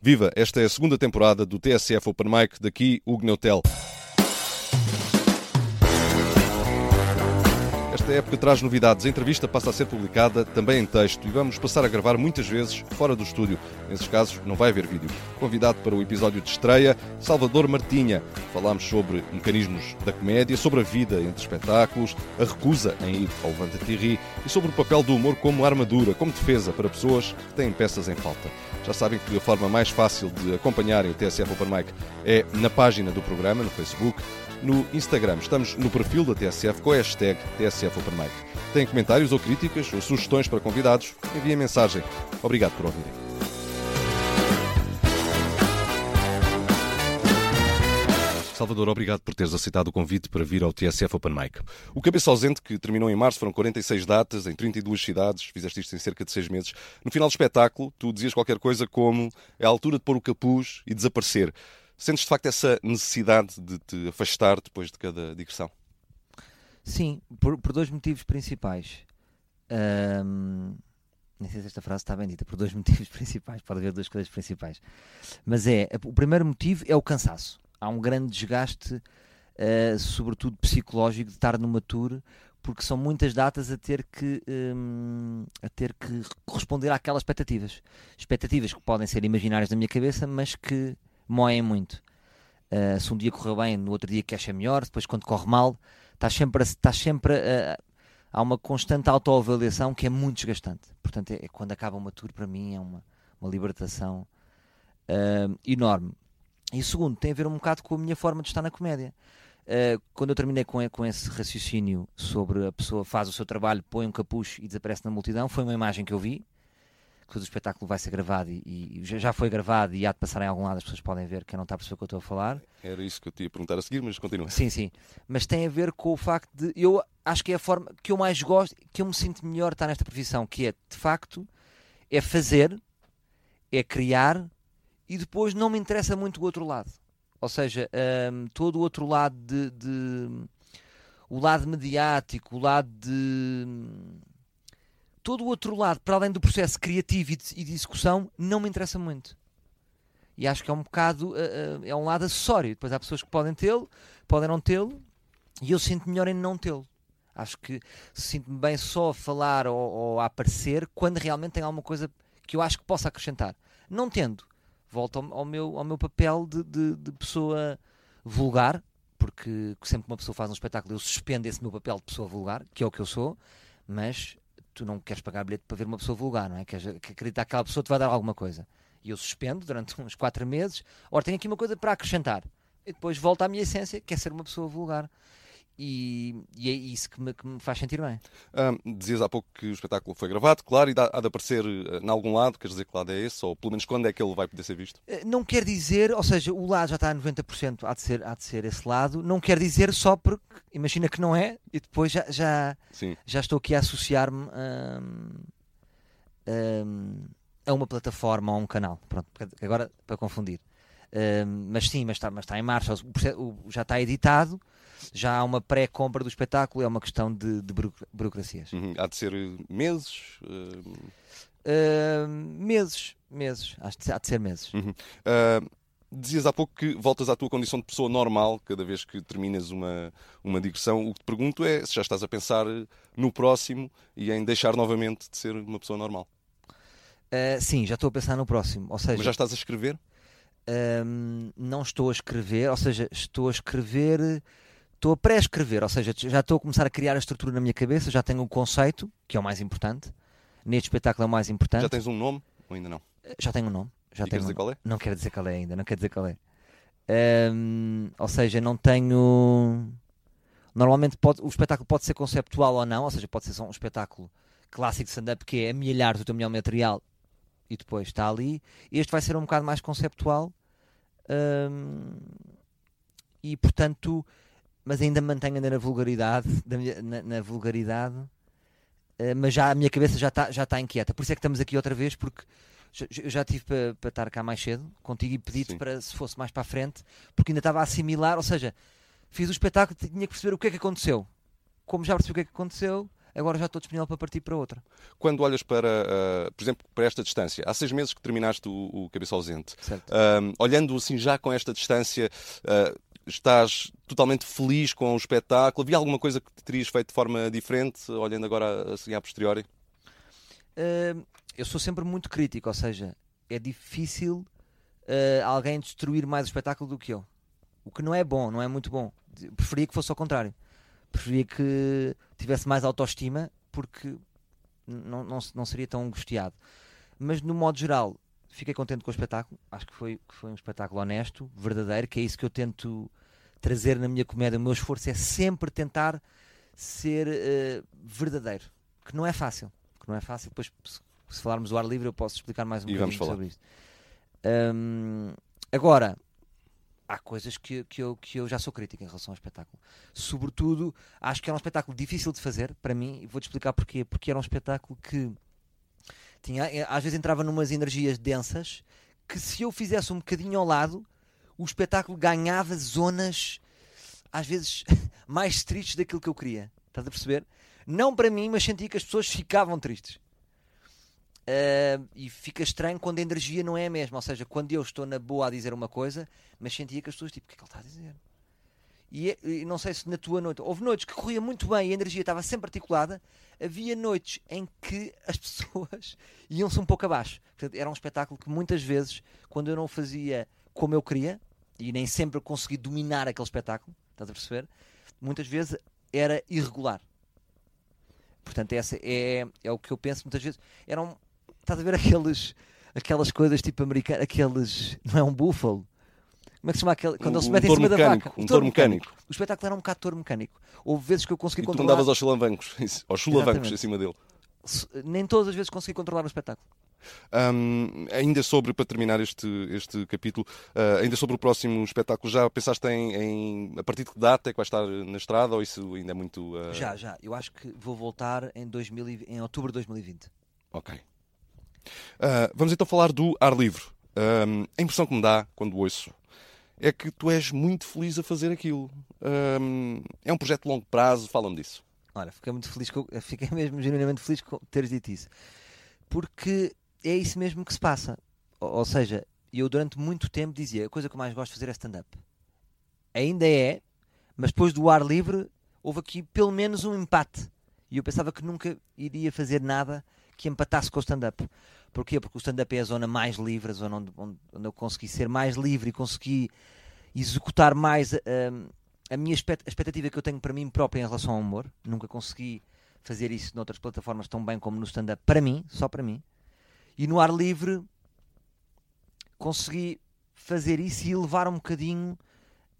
Viva! Esta é a segunda temporada do TSF Open Mic, daqui Hugo Neutel. Esta época traz novidades. A entrevista passa a ser publicada também em texto e vamos passar a gravar muitas vezes fora do estúdio. Nesses casos, não vai haver vídeo. Convidado para o episódio de estreia, Salvador Martinha. Falámos sobre mecanismos da comédia, sobre a vida entre espetáculos, a recusa em ir ao Levanta Ri e sobre o papel do humor como armadura, como defesa para pessoas que têm peças em falta. Já sabem que a forma mais fácil de acompanharem o TSF Open Mic é na página do programa, no Facebook, no Instagram. Estamos no perfil da TSF com a hashtag TSF Open Mic. Têm comentários ou críticas ou sugestões para convidados? Enviem mensagem. Obrigado por ouvirem. Salvador, obrigado por teres aceitado o convite para vir ao TSF Open Mic. O Cabeça Ausente, que terminou em março, foram 46 datas em 32 cidades, fizeste isto em cerca de 6 meses. No final do espetáculo, tu dizias qualquer coisa como é a altura de pôr o capuz e desaparecer. Sentes de facto essa necessidade de te afastar depois de cada digressão? Sim, por, por dois motivos principais. Um, nem sei se esta frase está bem dita, por dois motivos principais, pode haver duas coisas principais. Mas é, o primeiro motivo é o cansaço há um grande desgaste, uh, sobretudo psicológico, de estar numa tour, porque são muitas datas a ter que um, a ter que corresponder àquelas expectativas. Expectativas que podem ser imaginárias na minha cabeça, mas que moem muito. Uh, se um dia correu bem, no outro dia que acha melhor, depois quando corre mal, estás sempre, sempre há uma constante autoavaliação que é muito desgastante. Portanto, é, é, quando acaba uma tour, para mim, é uma, uma libertação uh, enorme. E segundo, tem a ver um bocado com a minha forma de estar na comédia. Uh, quando eu terminei com, com esse raciocínio sobre a pessoa faz o seu trabalho, põe um capucho e desaparece na multidão, foi uma imagem que eu vi, que o espetáculo vai ser gravado e, e, já foi gravado e há de passar em algum lado, as pessoas podem ver, quem não está a perceber o que eu estou a falar. Era isso que eu te ia perguntar a seguir, mas continua. Sim, sim. Mas tem a ver com o facto de, eu acho que é a forma que eu mais gosto, que eu me sinto melhor estar nesta profissão, que é, de facto, é fazer, é criar e depois não me interessa muito o outro lado. Ou seja, um, todo o outro lado de, de, o lado mediático, o lado de todo o outro lado, para além do processo criativo e de, e de execução, não me interessa muito. E acho que é um bocado, uh, uh, é um lado acessório. Depois há pessoas que podem tê-lo, podem não tê-lo, e eu sinto melhor em não tê-lo. Acho que sinto-me bem só a falar ou, ou, a aparecer quando realmente tem alguma coisa que eu acho que possa acrescentar. Não tendo, volto ao, ao, meu, ao meu papel de, de, de, pessoa vulgar, porque sempre que uma pessoa faz um espetáculo eu suspendo esse meu papel de pessoa vulgar, que é o que eu sou, mas tu não queres pagar bilhete para ver uma pessoa vulgar, não é? Queres acreditar que aquela pessoa te vai dar alguma coisa. E eu suspendo durante uns 4 meses, ora, tenho aqui uma coisa para acrescentar. E depois volto à minha essência, que é ser uma pessoa vulgar. E, e, é isso que me, que me faz sentir bem. dizias há pouco que o espetáculo foi gravado, claro, e dá, há de aparecer uh, em algum lado, quer dizer que lado é esse, ou pelo menos quando é que ele vai poder ser visto? Uh, não quer dizer, ou seja, o lado já está a 90%, há de ser, há de ser esse lado, não quer dizer só porque, imagina que não é, e depois já, já, já estou aqui a associar-me a uma plataforma ou a um canal, pronto, agora para confundir. mas sim, mas está, mas está em marcha, o, o, já está editado, já há uma pré-compra do espetáculo, é uma questão de, de burocracias. Uhum. Há de ser meses? Uh... Uh, meses, meses, acho que há de ser meses. Uhum. Uh, dizias há pouco que voltas à tua condição de pessoa normal cada vez que terminas uma, uma digressão. O que te pergunto é se já estás a pensar no próximo e em deixar novamente de ser uma pessoa normal. Uh, sim, já estou a pensar no próximo. Ou seja, Mas já estás a escrever? Uh, não estou a escrever, ou seja, estou a escrever estou a pré-escrever, ou seja, já estou a começar a criar a estrutura na minha cabeça, já tenho o conceito, que é o mais importante. Neste espetáculo é o mais importante. Já tens um nome ou ainda não? Eh, já tenho um nome. Já e tenho dizer um... qual é? Não quero dizer qual é ainda, não quero dizer qual é. Um, ou seja, não tenho. Normalmente pode, o espetáculo pode ser conceptual ou não, ou seja, pode ser só um espetáculo clássico de stand-up que é amelhar o teu melhor material e depois está ali. Este vai ser um bocado mais conceptual um, e portanto mas ainda mantenho ainda na vulgaridade, na, na vulgaridade, uh, mas já a minha cabeça já está já tá inquieta. Por isso é que estamos aqui outra vez, porque eu já tive para, para estar cá mais cedo contigo e pedi-te para se fosse mais para a frente, porque ainda estava a assimilar, ou seja, fiz o espetáculo e tinha que perceber o que é que aconteceu. Como já percebi o que é que aconteceu, agora já estou disponível para partir para outra. Quando olhas para, uh, por exemplo, para esta distância, há seis meses que terminaste o, o Cabeça Ausente, uh, olhando assim já com esta distância, uh, estás totalmente feliz com o espetáculo? Havia alguma coisa que te terias feito de forma diferente, olhando agora assim a posteriori? eu sou sempre muito crítico, ou seja, é difícil alguém destruir mais o espetáculo do que eu. O que não é bom, não é muito bom. Preferia que fosse ao contrário. Preferia que tivesse mais autoestima, porque não, não, não seria tão angustiado. Mas, no modo geral, fiquei contente com o espetáculo. Acho que foi, que foi um espetáculo honesto, verdadeiro, que é isso que eu tento trazer na minha comédia. O meu esforço é sempre tentar ser uh, verdadeiro, que não é fácil. Que não é fácil. Depois, se, se falarmos do ar livre, eu posso explicar mais um bocadinho sobre isto. Um, agora, há coisas que, que, eu, que eu já sou crítico em relação ao espetáculo. Sobretudo, acho que era um espetáculo difícil de fazer, para mim, e vou-te explicar porquê. Porque era um espetáculo que tinha, eh, às vezes entrava numas energias densas que se eu fizesse um bocadinho ao lado, o espetáculo ganhava zonas, às vezes, mais tristes daquilo que eu queria. Estás a perceber? Não para mim, mas sentia que as pessoas ficavam tristes. Uh, e fica estranho quando a energia não é a mesma. Ou seja, quando eu estou na boa a dizer uma coisa, mas sentia que as pessoas, tipo, o que é que ele está a dizer? E, é, e, não sei se na tua noite, houve noites que corria muito bem e a energia estava sempre articulada, havia noites em que as pessoas iam-se um pouco abaixo. Portanto, era um espetáculo que muitas vezes, quando eu não fazia como eu queria, e nem sempre consegui dominar aquele espetáculo, estás a perceber? Muitas vezes era irregular. Portanto, essa é, é o que eu penso muitas vezes. Eram, Estás a ver aqueles, aquelas coisas tipo americanas, aqueles. Não é um búfalo? Como é que se chama aquele? Quando um, ele se mete em cima mecânico, da vaca. Um touro mecânico. mecânico. O espetáculo era um bocado touro mecânico. Houve vezes que eu consegui e controlar. Tu andavas aos chulavancos, aos chulavancos em cima dele. Nem todas as vezes consegui controlar o espetáculo. Um, ainda sobre, para terminar este, este capítulo, uh, ainda sobre o próximo espetáculo, já pensaste em, em, a partir de que data é que vai estar na estrada ou isso ainda é muito. Uh... Já, já. Eu acho que vou voltar em, 2000, em outubro de 2020. Ok. Uh, vamos então falar do ar livre. Um, a impressão que me dá quando ouço é que tu és muito feliz a fazer aquilo. É um projeto de longo prazo, fala-me disso. Olha, fiquei muito feliz, com, fiquei mesmo genuinamente feliz com teres dito isso. Porque é isso mesmo que se passa. Ou, ou seja, eu durante muito tempo dizia a coisa que eu mais gosto de fazer é stand-up. Ainda é, mas depois do ar livre houve aqui pelo menos um empate. E eu pensava que nunca iria fazer nada que empatasse com o stand-up. Porquê? Porque o stand-up é a zona mais livre, a zona onde, onde, eu consegui ser mais livre e consegui executar mais uh, a minha expectativa que eu tenho para mim própria em relação ao humor. Nunca consegui fazer isso noutras plataformas tão bem como no stand-up, para mim, só para mim. E no ar livre consegui fazer isso e elevar um bocadinho.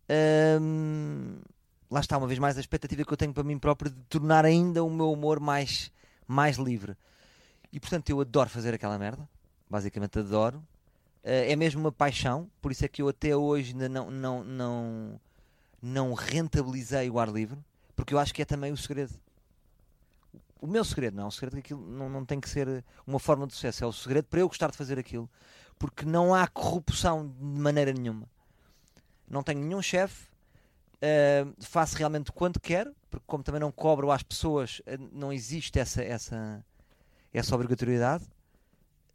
Uh, lá está, uma vez mais, a expectativa que eu tenho para mim próprio de tornar ainda o meu humor mais, mais livre. E portanto eu adoro fazer aquela merda. Basicamente adoro. Uh, é mesmo uma paixão, por isso é que eu até hoje ainda não, não, não, não rentabilizei o ar livre, porque eu acho que é também o segredo. O meu segredo, não é um segredo que aquilo não, não tem que ser uma forma de sucesso, é o segredo para eu gostar de fazer aquilo, porque não há corrupção de maneira nenhuma. Não tenho nenhum chefe, uh, faço realmente quanto quero, porque como também não cobro às pessoas, uh, não existe essa, essa, essa obrigatoriedade,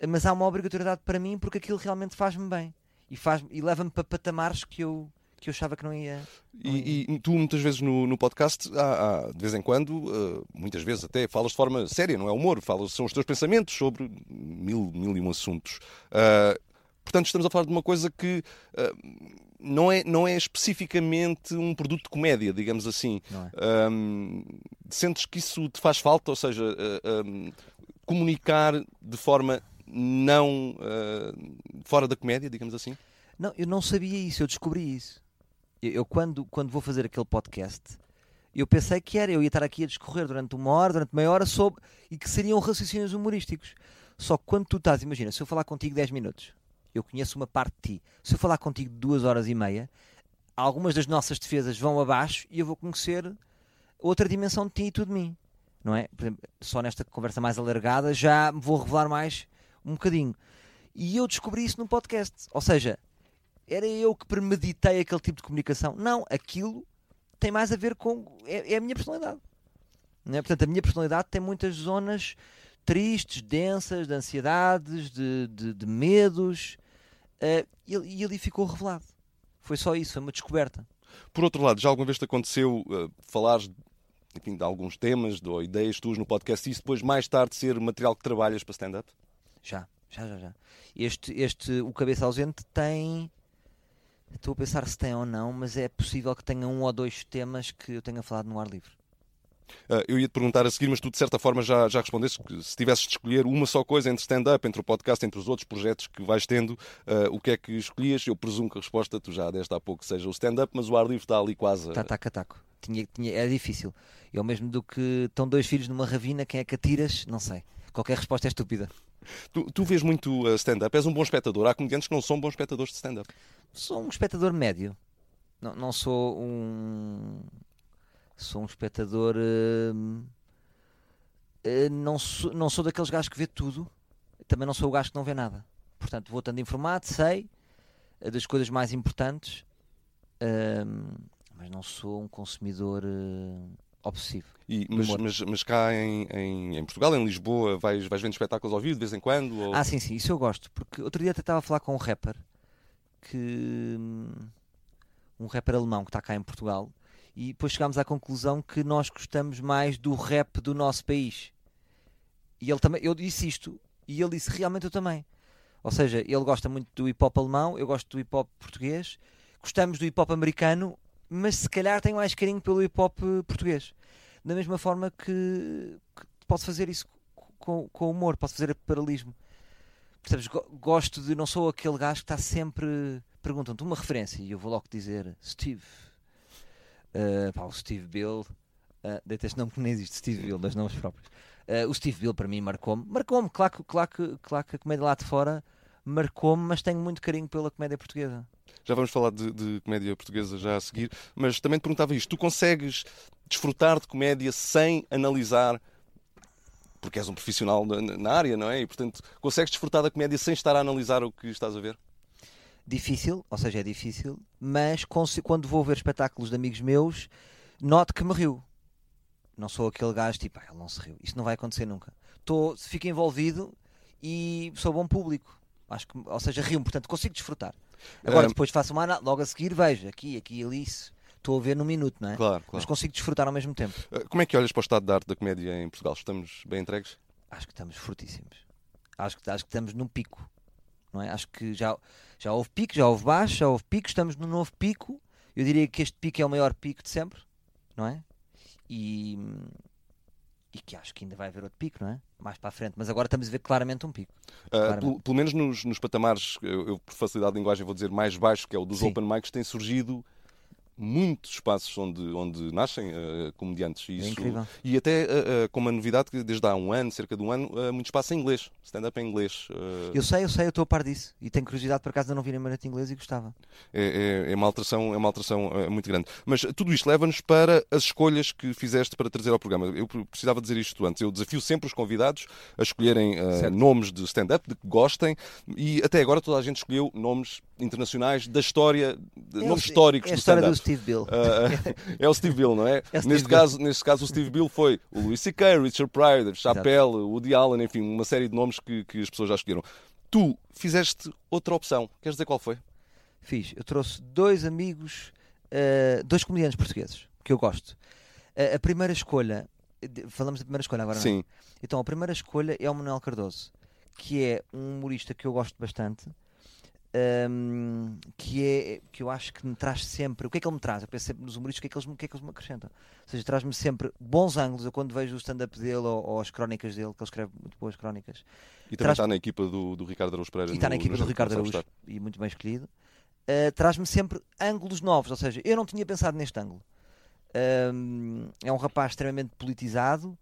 mas há uma obrigatoriedade para mim porque aquilo realmente faz-me bem e, faz e leva-me para patamares que eu, que eu achava que não ia. Não ia. E, e, tu, muitas vezes no, no podcast, há, há, de vez em quando, uh, muitas vezes até falas de forma séria, não é humor, falas, são os teus pensamentos sobre mil, mil e um assuntos. Uh, portanto, estamos a falar de uma coisa que. Uh, não é, não é especificamente um produto de comédia, digamos assim. É. Um, sentes que isso te faz falta? Ou seja, um, comunicar de forma não uh, fora da comédia, digamos assim? Não, eu não sabia isso, eu descobri isso. Eu, eu, quando, quando vou fazer aquele podcast, eu pensei que era, eu ia estar aqui a discorrer durante uma hora, durante meia hora, sobre, e que seriam raciocínios humorísticos. Só que quando tu estás, imagina, se eu falar contigo 10 minutos, eu conheço uma parte de ti. Se eu falar contigo duas horas e meia, algumas das nossas defesas vão abaixo e eu vou conhecer outra dimensão de ti e tu de mim não é? Só nesta conversa mais alargada já vou revelar mais um bocadinho. E eu descobri isso num podcast. Ou seja, era eu que premeditei aquele tipo de comunicação. Não, aquilo tem mais a ver com. É, é a minha personalidade. É? Portanto, a minha personalidade tem muitas zonas tristes, densas, de ansiedades, de, de, de medos, uh, e, e ali ficou revelado. Foi só isso, foi uma descoberta. Por outro lado, já alguma vez te aconteceu uh, falares enfim, de alguns temas ou ideias tuas no podcast e isso depois mais tarde ser material que trabalhas para stand-up? Já, já, já, já. Este, este, o Cabeça Ausente tem. Estou a pensar se tem ou não, mas é possível que tenha um ou dois temas que eu tenha falado no ar livre. Uh, eu ia te perguntar a seguir, mas tu de certa forma já, já respondeste que se tivesses de escolher uma só coisa entre stand-up, entre o podcast, entre os outros projetos que vais tendo, uh, o que é que escolhias? Eu presumo que a resposta, tu já deste há pouco, seja o stand-up, mas o ar livre está ali quase. Está taco a taco. Tinha, tinha, é difícil. É o mesmo do que estão dois filhos numa ravina, quem é que atiras? Não sei. Qualquer resposta é estúpida. Tu, tu vês muito uh, stand-up, és um bom espectador. Há comediantes que não são bons espectadores de stand-up. Sou um espectador médio. Não, não sou um. Sou um espectador. Uh, uh, não, sou, não sou daqueles gajos que vê tudo. Também não sou o gajo que não vê nada. Portanto, vou estando informado, sei das coisas mais importantes, mas não sou um consumidor obsessivo. E, mas, mas, mas, cá em, em, em, Portugal, em Lisboa, vais, vais vendo espetáculos ao vivo de vez em quando? Ou... Ah, sim, sim, isso eu gosto. Porque outro dia até estava a falar com um rapper que. um rapper alemão que está cá em Portugal e depois chegámos à conclusão que nós gostamos mais do rap do nosso país. E ele também, eu disse isto e ele disse realmente eu também. Ou seja, ele gosta muito do hip hop alemão, eu gosto do hip hop português, gostamos do hip hop americano, mas se calhar tenho mais carinho pelo hip hop português. Da mesma forma que, que posso fazer isso com, com humor, posso fazer paralelismo. Percebes? Gosto de. Não sou aquele gajo que está sempre. Perguntam-te uma referência e eu vou logo dizer Steve. Uh, pá, o Steve Bill. Uh, Deita este nome que nem existe, Steve Bill, das nomes próprios. Uh, o Steve Bill para mim marcou-me. Marcou-me, claro, claro, claro que a comédia lá de fora marcou-me, mas tenho muito carinho pela comédia portuguesa. Já vamos falar de, de, comédia portuguesa já a seguir, mas também te perguntava isto: tu consegues desfrutar de comédia sem analisar? Porque és um profissional na, na área, não é? E portanto, consegues desfrutar da comédia sem estar a analisar o que estás a ver? Difícil, ou seja, é difícil, mas quando vou ver espetáculos de amigos meus, noto que me rio. Não sou aquele gajo tipo, ah, ele não se riu. Isto não vai acontecer nunca. Tô, fico envolvido e sou bom público. Acho que, ou seja, rio portanto consigo desfrutar. Agora, depois faço uma logo a seguir vejo aqui, aqui, ali, estou a ver num minuto, não é? Claro, claro. Mas consigo desfrutar ao mesmo tempo. Eh, como é que olhas para o estado da arte da comédia em Portugal? Estamos bem entregues? Acho que estamos fortíssimos. Acho que, acho que estamos num pico. Não é? Acho que já, já houve pico, já houve baixo, já houve pico, estamos num novo pico. Eu diria que este pico é o maior pico de sempre, não é? E, e que acho que ainda vai haver outro pico, não é? Mais para a frente, mas agora estamos a ver claramente um pico. Uh, pelo, pelo, menos nos, nos patamares, eu, eu, por facilidade de linguagem vou dizer mais baixo, que é o dos Sim. open mics, tem surgido muitos espaços onde, onde nascem uh, comediantes. E, é isso, incrível. e até uh, com uma novidade que desde há um ano, cerca de um ano, muito espaço em inglês, stand-up em inglês. Eu sei, eu sei, eu estou a par disso e tenho curiosidade por acaso de não vir em Marete inglês e gostava. É, é, é, uma alteração, é uma alteração muito grande. Mas tudo isto leva-nos para as escolhas que fizeste para trazer ao programa. Eu precisava dizer isto antes. Eu desafio sempre os convidados a escolherem nomes de stand-up, de que gostem, e até agora toda a gente escolheu nomes internacionais da história, é nomes históricos é a do história do Steve Bill. Uh, é o Steve Bill, não é? é neste, Bill. Caso, neste caso, o Steve Bill foi o Louis C.K., Richard Pryor, Chappelle, o Woody Allen, enfim, uma série de nomes que, que as pessoas já escolheram. Tu fizeste outra opção. Queres dizer qual foi? Fiz. Eu trouxe dois amigos, uh, dois comediantes portugueses, que eu gosto. Uh, a primeira escolha, falamos da primeira escolha agora, Sim. não é? Então, a primeira escolha é o Manuel Cardoso, que é um humorista que eu gosto bastante um, que é que eu acho que me traz sempre. O que é que ele me traz? Eu penso sempre nos humoristas, o que é que eles, o que é que eles me acrescentam? Ou seja, traz-me sempre bons ângulos. Eu quando vejo o stand-up dele ou, ou, as crónicas dele, que ele escreve muito boas crónicas. E também está na equipa do, do Ricardo Araújo Pereira. E está na equipa do Ricardo Araújo e muito bem escolhido. Uh, traz-me sempre ângulos novos. Ou seja, eu não tinha pensado neste ângulo. Um, é um rapaz extremamente politizado,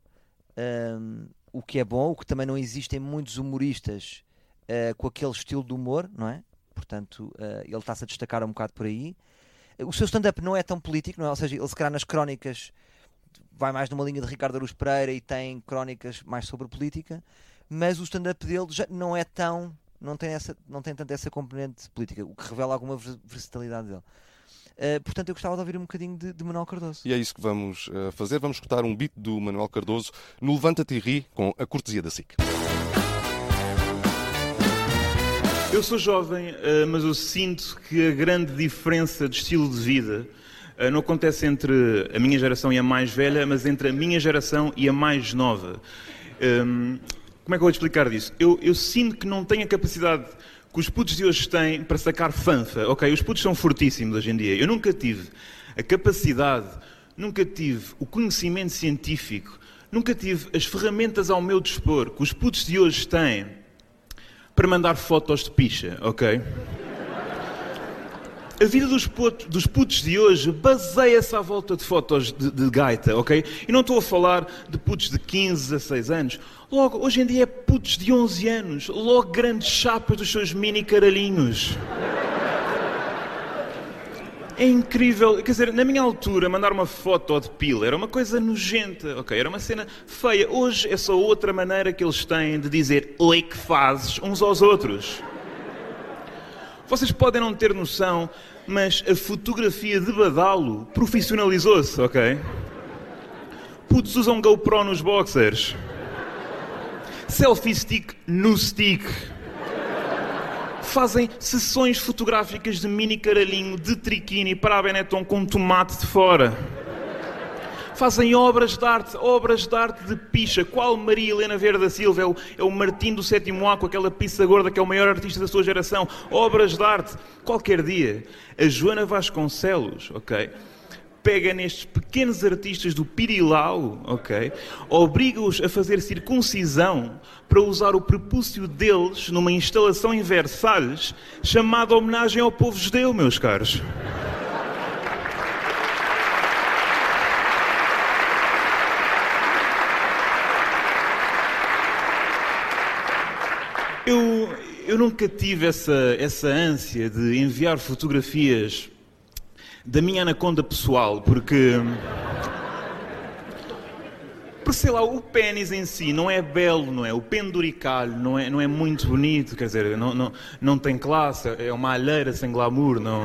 um, o que é bom, o que também não existem muitos humoristas uh, com aquele estilo de humor, não é? Portanto uh, ele está-se a destacar um bocado por aí. O seu stand-up não é tão político, não é? ou seja, ele se calhar nas crónicas vai mais numa linha de Ricardo Aruz Pereira e tem crónicas mais sobre política, mas o stand-up dele já não é tão, não tem, essa, não tem tanto essa componente política, o que revela alguma versatilidade dele. Uh, portanto, eu gostava de ouvir um bocadinho de, de Manuel Cardoso. E é isso que vamos uh, fazer. Vamos escutar um beat do Manuel Cardoso no Levanta-te e Ri com a cortesia da SIC. Eu sou jovem, uh, mas eu sinto que a grande diferença de estilo de vida não acontece entre a minha geração e a mais velha, mas entre a minha geração e a mais nova. Um, como é que eu vou explicar disso? Eu, eu sinto que não tenho a capacidade que os putos de hoje têm para sacar fanfa. Ok, os putos são fortíssimos hoje em dia. Eu nunca tive a capacidade, nunca tive o conhecimento científico, nunca tive as ferramentas ao meu dispor que os putos de hoje têm para mandar fotos de picha, ok? A vida dos putos, dos putos de hoje baseia-se à volta de fotos de, de, gaita, ok? E não estou a falar de putos de 15, 16 anos. Logo, hoje em dia é putos de 11 anos. Logo, grandes chapas dos seus mini caralhinhos. É incrível. Quer dizer, na minha altura, mandar uma foto de pila era uma coisa nojenta, ok? Era uma cena feia. Hoje é só outra maneira que eles têm de dizer oi que fazes uns aos outros. Vocês podem não ter noção mas a fotografia de badalo profissionalizou-se, ok? Putos usam GoPro nos boxers. Selfie stick no stick. Fazem sessões fotográficas de mini caralhinho, de triquini para a Benetton com tomate de fora fazem obras de arte, obras de arte de picha. Qual Maria Helena Verde da Silva? É o, é o Martim do Sétimo A, com aquela pizza gorda que é o maior artista da sua geração. Obras de arte. Qualquer dia, a Joana Vasconcelos, ok? Pega nestes pequenos artistas do Pirilau, ok? Obriga-os a fazer circuncisão para usar o prepúcio deles numa instalação em Versalhes chamada homenagem ao povo judeu, meus caros. Eu, eu nunca tive essa, essa ânsia de enviar fotografias da minha anaconda pessoal, porque. Porque sei lá, o pênis em si não é belo, não é? O penduricalho não é, não é muito bonito, quer dizer, não, não, não tem classe, é uma alheira sem glamour, não.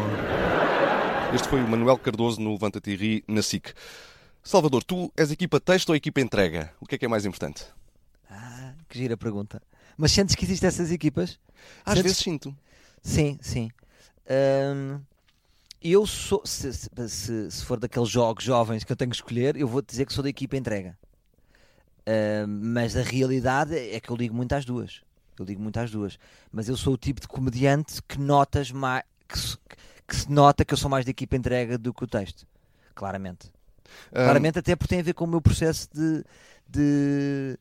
Este foi o Manuel Cardoso no Levanta-te e Ri na SIC. Salvador, tu és equipa texto ou equipa entrega? O que é que é mais importante? Ah, que gira pergunta. Mas sentes que existem essas equipas? Às sentes... vezes sinto. Sim, sim. Um, eu sou, se, se, se, for daqueles jogos jovens que eu tenho que escolher, eu vou dizer que sou da equipa entrega. Um, mas a realidade é que eu ligo muito às duas. Eu ligo muito às duas. Mas eu sou o tipo de comediante que notas mais. Que se, que se nota que eu sou mais da equipa entrega do que o texto. Claramente. Um... Claramente, até porque tem a ver com o meu processo de, de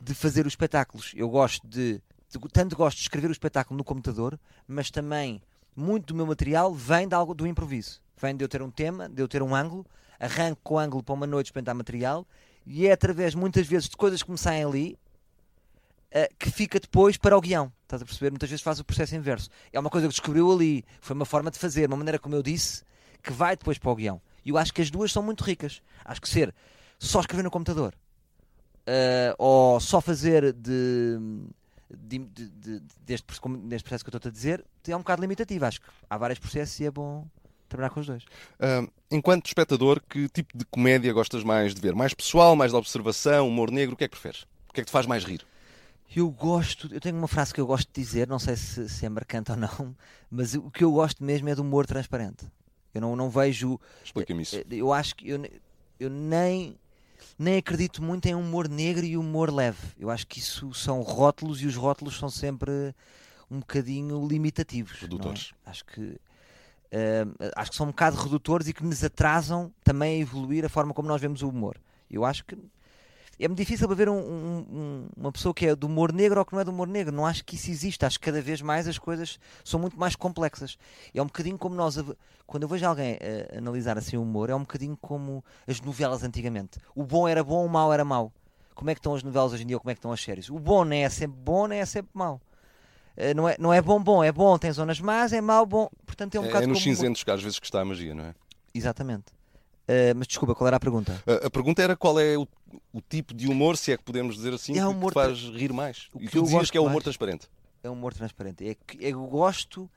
de fazer os espetáculos. Eu gosto de, de, tanto gosto de escrever o espetáculo no computador, mas também muito do meu material vem de algo do improviso. Vem de eu ter um tema, de eu ter um ângulo, arranco com o ângulo para uma noite experimentar material e é através muitas vezes de coisas que me saem ali uh, que fica depois para o guião. Estás a perceber? Muitas vezes faz o processo inverso. É uma coisa que descobriu ali, foi uma forma de fazer, uma maneira como eu disse, que vai depois para o guião. E eu acho que as duas são muito ricas. Acho que ser só escrever no computador uh, ou só fazer de, de, de, de deste, deste, processo que eu estou a dizer é um bocado limitativo. Acho que há vários processos e é bom trabalhar com os dois. Uh, enquanto espectador, que tipo de comédia gostas mais de ver? Mais pessoal, mais de observação, humor negro? O que é que preferes? O que é que te faz mais rir? Eu gosto, eu tenho uma frase que eu gosto de dizer, não sei se, se é marcante ou não, mas o que eu gosto mesmo é do humor transparente. Eu não, não vejo. Explica-me isso. Eu, eu acho que eu, eu nem nem acredito muito em humor negro e humor leve. Eu acho que isso são rótulos e os rótulos são sempre um bocadinho limitativos. É? Redutores. É? Acho que uh, acho que são um bocado redutores e que nos atrasam também a evoluir a forma como nós vemos o humor. Eu acho que é muito difícil ver um, um, uma pessoa que é do humor negro ou que não é do humor negro. Não acho que isso existe. Acho que cada vez mais as coisas são muito mais complexas. É um bocadinho como nós, quando eu vejo alguém uh, analisar assim o humor, é um bocadinho como as novelas antigamente. O bom era bom, o mau era mau. Como é que estão as novelas hoje em dia ou como é que estão as séries? O bom nem é sempre bom, nem é sempre mau. Uh, não, é, não é bom, bom, é bom, tem zonas más, é mau, bom. Portanto, é um é, bocado é nos cinzentos que às vezes que está a magia, não é? Exatamente. Uh, mas desculpa, qual era a pergunta? A, a pergunta era qual é o, o, tipo de humor, se é que podemos dizer assim, é que humor faz rir mais. O que, que eu dizias que é o humor mais transparente. É o humor transparente. É que eu gosto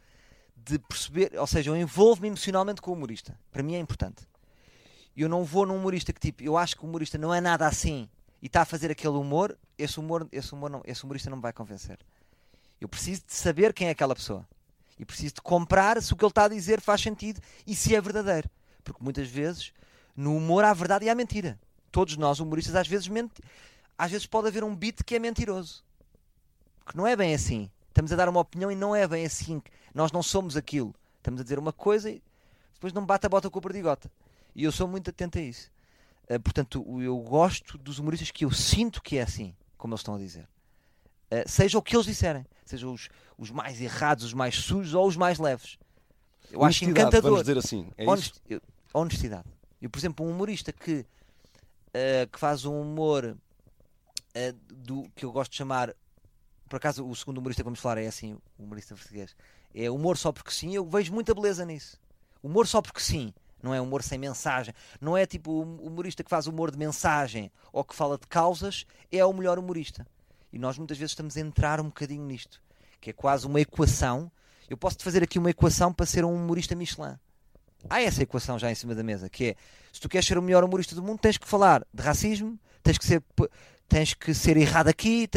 de perceber, ou seja, eu envolvo-me emocionalmente com o humorista. Para mim é importante. Eu não vou num humorista que tipo, eu acho que o humorista não é nada assim e está a fazer aquele humor, esse humor, esse humor não, esse humorista não me vai convencer. Eu preciso de saber quem é aquela pessoa. E preciso de comprar se o que ele está a dizer faz sentido e se é verdadeiro. Porque muitas vezes no humor há verdade e há mentira. Todos nós, humoristas, às vezes mente... às vezes pode haver um beat que é mentiroso. Que não é bem assim. Estamos a dar uma opinião e não é bem assim. Nós não somos aquilo. Estamos a dizer uma coisa e depois não bate a bota com a perdigota. E eu sou muito atento a isso. Uh, portanto, eu gosto dos humoristas que eu sinto que é assim, como eles estão a dizer. Uh, seja o que eles disserem, seja os, os mais errados, os mais sujos ou os mais leves. Eu acho encantador. Vamos dizer assim. É Honest, eu, honestidade. Eu, por exemplo, um humorista que, uh, que faz um humor do que eu gosto de chamar por acaso o segundo humorista que vamos falar é assim, o humorista português, é humor só porque sim, eu vejo muita beleza nisso. Humor só porque sim, não é humor sem mensagem, não é tipo o humorista que faz humor de mensagem ou que fala de causas, é o melhor humorista. E nós muitas vezes estamos a entrar um bocadinho nisto, que é quase uma equação. Eu posso te fazer aqui uma equação para ser um humorista Michelin. Há essa equação já em cima da mesa, que é se tu queres ser o melhor humorista do mundo, tens que falar de racismo, tens que ser, tens que ser errado aqui,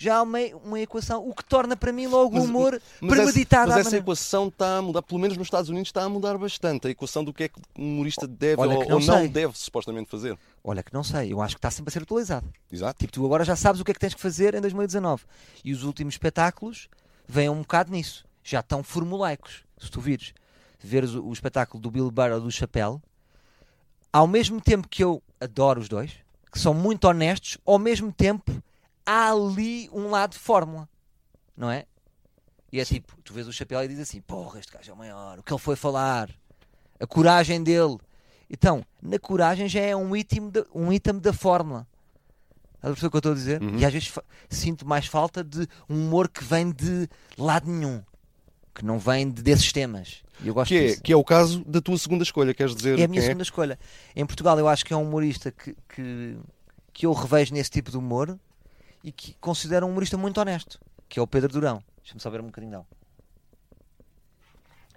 já há uma, uma equação, o que torna para mim logo o humor mas premeditado. Essa, mas essa equação está a mudar, pelo menos nos Estados Unidos está a mudar bastante. A equação do que é que um humorista deve ou, não, ou não deve supostamente fazer. Olha que não sei, eu acho que está sempre a ser atualizado. Exato. Tipo, tu agora já sabes o que é que tens que fazer em 2019. E os últimos espetáculos vêm um bocado nisso. Já estão formulaicos. Se tu vires ver o, o espetáculo do Bill Burr ou do Chapéu, ao mesmo tempo que eu adoro os dois, que são muito honestos, ao mesmo tempo há ali um lado de fórmula, não é? E é tipo, tu vês o chapéu e dizes assim: porra, este gajo é o maior, o que ele foi falar, a coragem dele. Então, na coragem já é um item, de, um item da fórmula. Estás a perceber o que eu estou a dizer? Uhum. E às vezes sinto mais falta de um humor que vem de lado nenhum, que não vem de, desses temas. Eu gosto que, é, disso. que é o caso da tua segunda escolha, queres dizer? É a minha é? segunda é? escolha. Em Portugal, eu acho que é um humorista que, que, que eu revejo nesse tipo de humor e que considero um humorista muito honesto, que é o Pedro Durão. Deixa-me só ver um bocadinho dele.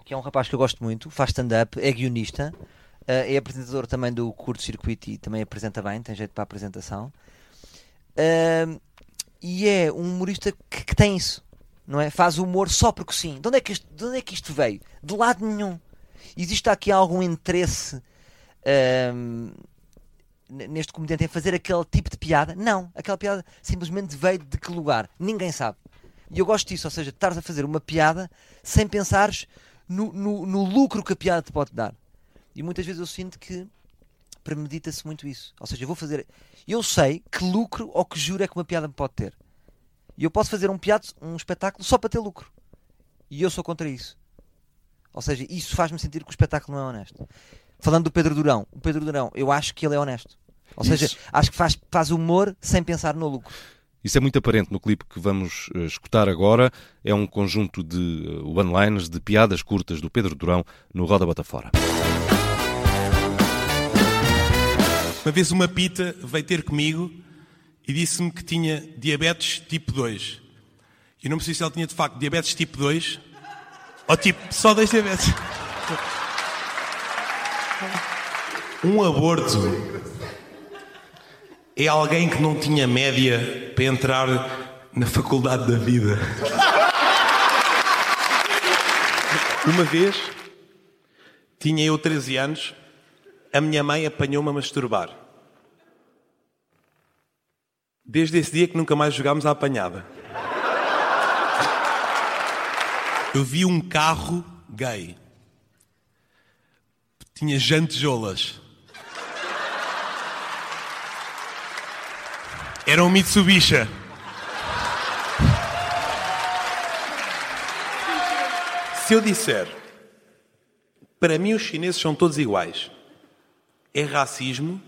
Que é um rapaz que eu gosto muito, faz stand-up, é guionista, uh, é apresentador também do curto-circuito e também apresenta bem, tem jeito para a apresentação. Uh, e é um humorista que, que, tem isso, não é? Faz humor só porque sim. De onde, é que isto, de onde é que isto veio? De lado nenhum. Existe aqui algum interesse uh, neste comediante em fazer aquele tipo de piada. Não, aquela piada simplesmente veio de que lugar? Ninguém sabe. E eu gosto disso, ou seja, estares a fazer uma piada sem pensares no, no, no, lucro que a piada te pode dar. E muitas vezes eu sinto que premedita-se muito isso. Ou seja, eu vou fazer. Eu sei que lucro ou que juro é que uma piada me pode ter. E eu posso fazer um piado, um espetáculo só para ter lucro. E eu sou contra isso. Ou seja, isso faz-me sentir que o espetáculo não é honesto. Falando do Pedro Durão, o Pedro Durão, eu acho que ele é honesto. Ou Isso. seja, acho que faz, faz humor sem pensar no lucro. Isso é muito aparente no clipe que vamos uh, escutar agora. É um conjunto de uh, one-liners, de piadas curtas do Pedro Durão no Roda Bota Fora. Uma vez uma pita veio ter comigo e disse-me que tinha diabetes tipo 2. E não sei se ela tinha de facto diabetes tipo 2 ou tipo só dois diabetes. Um aborto é alguém que não tinha média para entrar na faculdade da vida. Uma vez, tinha eu 13 anos, a minha mãe apanhou-me a masturbar. Desde esse dia que nunca mais jogámos à apanhada. Eu vi um carro gay. Tinha jantejoulas. Era um Mitsubishi. Se eu disser, para mim os chineses são todos iguais, é racismo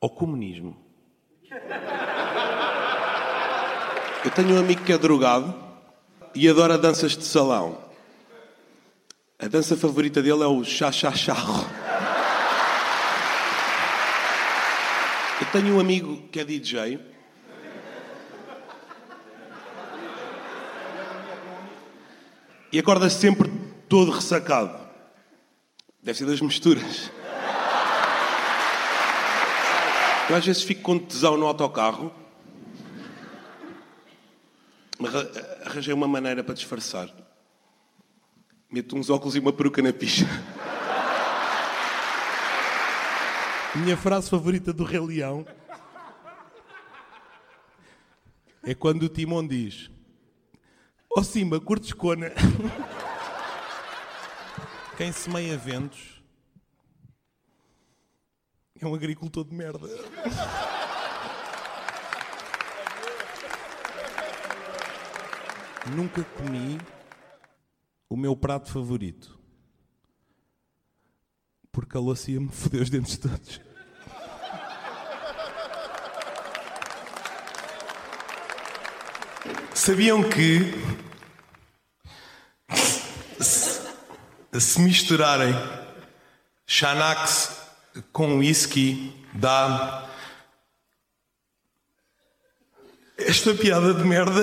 ou comunismo? Eu tenho um amigo que é drogado e adora danças de salão. A dança favorita dele é o chá-chá-charro. Eu tenho um amigo que é DJ e acorda sempre todo ressacado. Deve ser das misturas. Eu às vezes fico com tesão no autocarro, arranjei uma maneira para disfarçar. Meto uns óculos e uma peruca na picha. Minha frase favorita do Rei Leão é quando o Timon diz: Ó Simba, curtes cona? Quem semeia ventos é um agricultor de merda. Nunca comi o meu prato favorito. Porque a Lucia me fodeu os dentes todos. Sabiam que se misturarem Xanax com whisky dá esta piada de merda.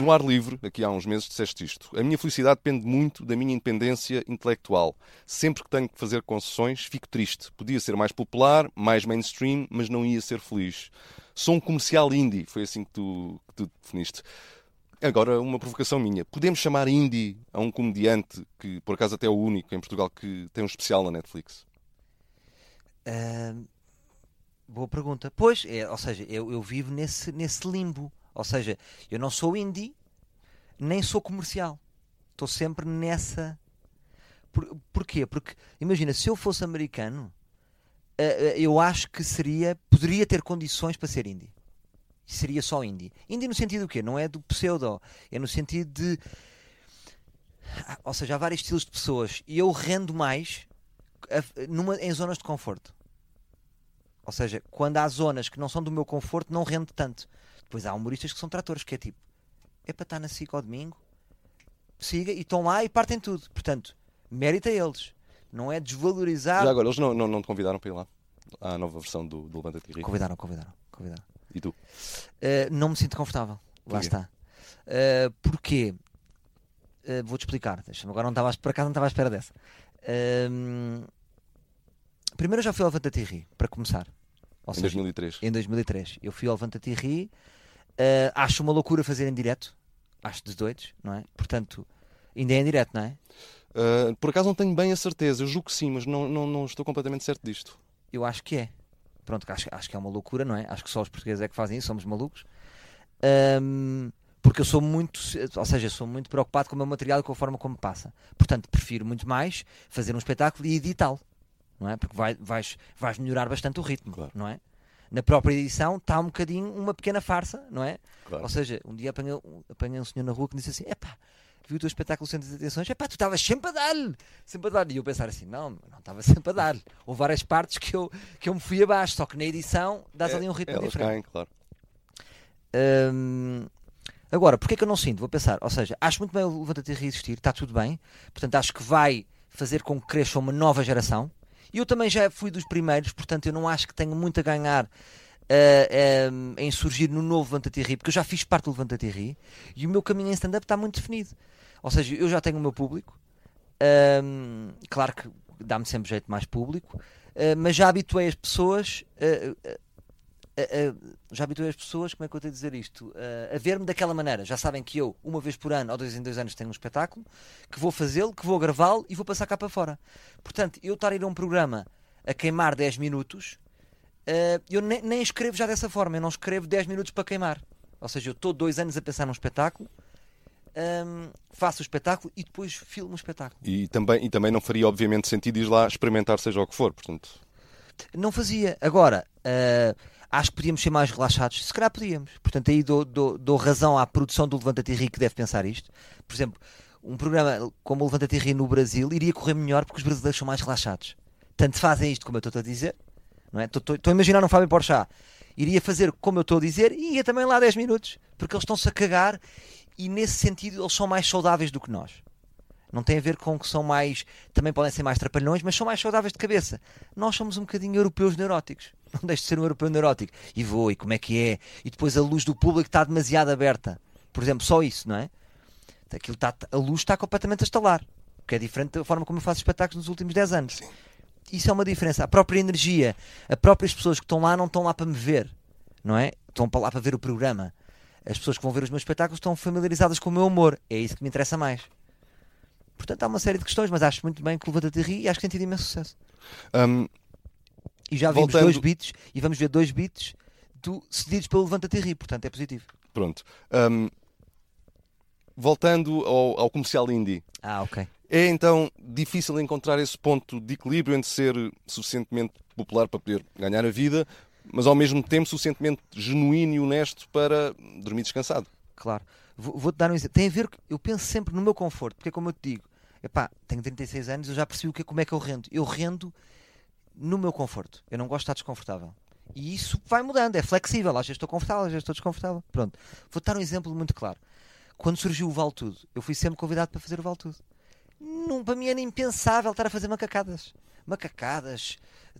No ar livre, aqui há uns meses, disseste isto. A minha felicidade depende muito da minha independência intelectual. Sempre que tenho que fazer concessões, fico triste. Podia ser mais popular, mais mainstream, mas não ia ser feliz. Sou um comercial indie, foi assim que tu, que tu definiste. Agora, uma provocação minha. Podemos chamar indie a um comediante que, por acaso, até é o único em Portugal que tem um especial na Netflix? Uh, boa pergunta. Pois, é, ou seja, eu, eu vivo nesse, nesse limbo. Ou seja, eu não sou indie, nem sou comercial. Estou sempre nessa. Por, porquê? Porque, imagina, se eu fosse americano, uh, eu acho que seria. Poderia ter condições para ser indie. Seria só indie. Indie no sentido do quê? Não é do pseudo. É no sentido de. Ou seja, há vários estilos de pessoas. E eu rendo mais numa, em zonas de conforto. Ou seja, quando há zonas que não são do meu conforto, não rendo tanto. Depois há humoristas que são tratores, que é tipo, é para estar na SIC ao domingo, siga e estão lá e partem tudo. Portanto, mérito a eles. Não é desvalorizar. Já agora, eles não, não, não te convidaram para ir lá? À nova versão do, do Levanta-te e Ri? Convidaram, convidaram, convidaram. E tu? Uh, não me sinto confortável. Lá está. Uh, porquê? Uh, Vou-te explicar. Agora não estava, por acaso não estava à espera dessa. Uh, primeiro eu já fui ao Levanta-te e Ri, para começar. Ou em seja, 2003. Em 2003. Eu fui ao Levanta-te e Ri. Uh, acho uma loucura fazer em direto. Acho dos doidos, não é? Portanto, ainda é em direto, não é? Uh, por acaso não tenho bem a certeza. Eu julgo que sim, mas não, não, não estou completamente certo disto. Eu acho que é. Pronto, acho, acho que é uma loucura, não é? Acho que só os portugueses é que fazem isso, somos malucos. Um, porque eu sou muito, ou seja, sou muito preocupado com o meu material e com a forma como passa. Portanto, prefiro muito mais fazer um espetáculo e editá-lo não é? Porque vai, vais, vais melhorar bastante o ritmo, claro. não é? Na própria edição está um bocadinho uma pequena farsa, não é? Claro. Ou seja, um dia apanhei, apanhei um senhor na rua que me disse assim: epá, viu o teu espetáculo Centro de Atenções? Epá, tu estavas sempre a dar-lhe, sempre a dar-lhe. E eu pensar assim: não, não estava sempre a dar-lhe. Houve várias partes que eu, que eu me fui abaixo, só que na edição dás é, ali um ritmo elas diferente. Caem, claro. Hum, agora, porquê que eu não sinto? Vou pensar, ou seja, acho muito bem o Levanta-te e Resistir, está tudo bem, portanto acho que vai fazer com que cresça uma nova geração e eu também já fui dos primeiros, portanto eu não acho que tenho muito a ganhar uh, uh, em surgir no novo Levanta-te Ri, porque eu já fiz parte do Levanta-te Ri e o meu caminho em stand-up está muito definido. Ou seja, eu já tenho o meu público, uh, claro que dá-me sempre jeito mais público, mas já habituei as pessoas já habituei as pessoas, como é que eu tenho a dizer isto? a ver-me daquela maneira. Já sabem que eu, uma vez por ano ou dois em dois anos, tenho um espetáculo, que vou fazê-lo, que vou gravá-lo e vou passar cá para fora. Portanto, eu estar a ir a um programa a queimar 10 minutos, eu nem, nem, escrevo já dessa forma. Eu não escrevo 10 minutos para queimar. Ou seja, eu estou dois anos a pensar num espetáculo. Um, faço o espetáculo e depois filmo o espetáculo. E também, e também não faria, obviamente, sentido ir lá experimentar, seja o que for. Portanto... Não fazia. Agora, uh, acho que podíamos ser mais relaxados. Se calhar podíamos. Portanto, aí dou, dou, dou razão à produção do Levanta-te e que deve pensar isto. Por exemplo, um programa como o Levanta-te e no Brasil iria correr melhor porque os brasileiros são mais relaxados. Tanto fazem isto como eu estou a dizer. Não é? Estou a imaginar um Fábio Porchat. Iria fazer como eu estou a dizer e ia também lá 10 minutos. Porque eles estão-se a cagar e nesse sentido eles são mais saudáveis do que nós. Não tem a ver com que são mais. Também podem ser mais trapalhões, mas são mais saudáveis de cabeça. Nós somos um bocadinho europeus neuróticos. Não deixo de ser um europeu neurótico. E vou, e como é que é? E depois a luz do público está demasiado aberta. Por exemplo, só isso, não é? Aquilo está, a luz está completamente a estalar. Que é diferente da forma como eu faço espetáculos nos últimos 10 anos. Sim. Isso é uma diferença. A própria energia, as próprias pessoas que estão lá não estão lá para me ver, não é? Estão para lá para ver o programa. As pessoas que vão ver os meus espetáculos estão familiarizadas com o meu humor. É isso que me interessa mais. Portanto, há uma série de questões, mas acho muito bem que o Levanta-te e e acho que tem tido imenso sucesso. Hum, E já vimos Voltando- dois beats e vamos ver dois beats do, cedidos pelo Levanta-te e ri, portanto é positivo. pronto. Hum, voltando ao, ao comercial indie. Ah, ok. É então difícil encontrar esse ponto de equilíbrio entre ser suficientemente popular para poder ganhar a vida, mas ao mesmo tempo suficientemente genuíno e honesto para dormir descansado. Claro. Vou- Vou-te dar um exemplo. Tem a ver, eu penso sempre no meu conforto, porque é como eu te digo, epá, tenho 36 anos, eu já percebi o que, é- como é que eu rendo. Eu rendo no meu conforto. Eu não gosto de estar desconfortável. E isso vai mudando, é flexível. Às vezes estou confortável, às vezes estou desconfortável. Pronto. Vou-te dar um exemplo muito claro. Quando surgiu o Vale Tudo, eu fui sempre convidado para fazer o Vale Tudo. Não, para mim era impensável estar a fazer macacadas. Macacadas,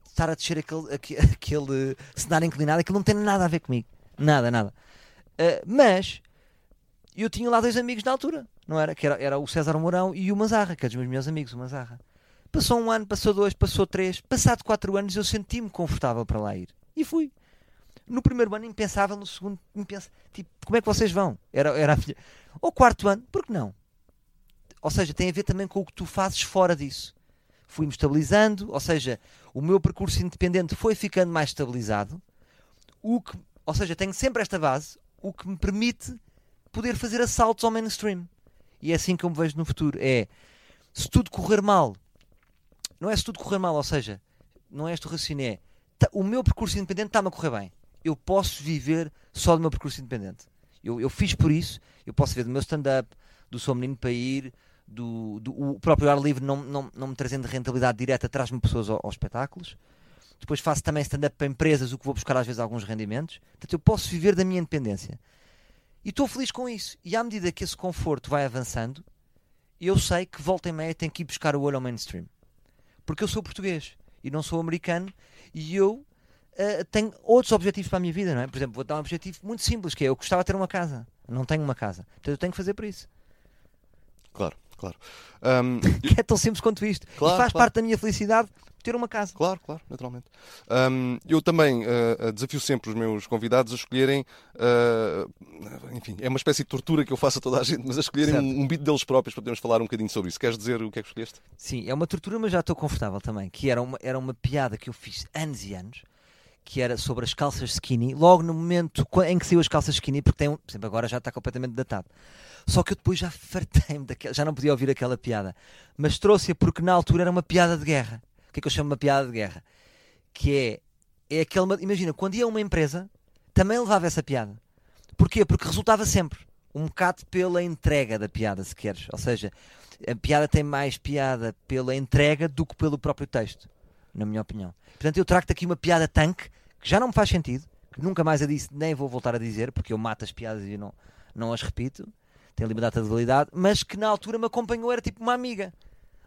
estar a descer aquele, aque- aquele cenário inclinado, aquilo não tem nada a ver comigo. Nada, nada. Ah, mas eu tinha lá dois amigos na altura, não era? Que era, era o César Mourão e o Mazarra, que é dos meus melhores amigos, o Mazarra. Passou um ano, passou dois, passou três, passado quatro anos eu senti-me confortável para lá ir. E fui. No primeiro ano impensável, no segundo impensável. Tipo, como é que vocês vão? Era, era a minha... Ao quarto ano, por que não? Ou seja, tem a ver também com o que tu fazes fora disso. Fui-me estabilizando, ou seja, o meu percurso independente foi ficando mais estabilizado. O que, ou seja, tenho sempre esta base, o que me permite poder fazer assaltos ao mainstream. E é assim que eu me vejo no futuro. É, se tudo correr mal, não é se tudo correr mal, ou seja, não é este o raciocínio, é, tá- o meu percurso independente está-me a correr bem. Eu posso viver só do meu percurso independente. Eu, eu fiz por isso, eu posso ver do meu stand-up, do Sou Menino para Ir, do, do- o próprio ar livre não, não, não me trazendo rentabilidade direta, traz-me pessoas ao- aos espetáculos. Depois faço também stand-up para empresas, o que vou buscar às vezes alguns rendimentos. Portanto, eu posso viver da minha independência. E estou feliz com isso. E à medida que esse conforto vai avançando, eu sei que volta e meia tenho que ir buscar o olho ao mainstream. Porque eu sou português e não sou americano e eu ah, tenho outros objetivos para a minha vida, não é? Por exemplo, vou dar um objetivo muito simples, que é eu gostava de ter uma casa. Não tenho uma casa. Portanto, eu tenho que fazer por isso. Claro, claro. Hum, Que é tão simples quanto isto. Claro, e faz claro. parte da minha felicidade ter uma casa. Claro, claro, naturalmente. Hum, eu também uh, desafio sempre os meus convidados a escolherem, uh, enfim, é uma espécie de tortura que eu faço a toda a gente, mas a escolherem um, um beat deles próprios para podermos falar um bocadinho sobre isso. Queres dizer o que é que escolheste? Sim, é uma tortura, mas já estou confortável também. Que era uma, era uma piada que eu fiz anos e anos, que era sobre as calças skinny, logo no momento em que saiu as calças skinny, porque tem um, por exemplo, agora já está completamente datado. Só que eu depois já fartei-me daquela, já não podia ouvir aquela piada. Mas trouxe-a porque na altura era uma piada de guerra. O que é que eu chamo uma piada de guerra? Que é, é aquele. Imagina, quando ia a uma empresa, também levava essa piada. Porquê? Porque resultava sempre. Um bocado pela entrega da piada, se queres. Ou seja, a piada tem mais piada pela entrega do que pelo próprio texto, na minha opinião. Portanto, eu trago-te aqui uma piada tanque, que já não me faz sentido, que nunca mais a disse, nem vou voltar a dizer, porque eu mato as piadas e não, não as repito, tem liberdade de validade, mas que na altura me acompanhou, era tipo uma amiga.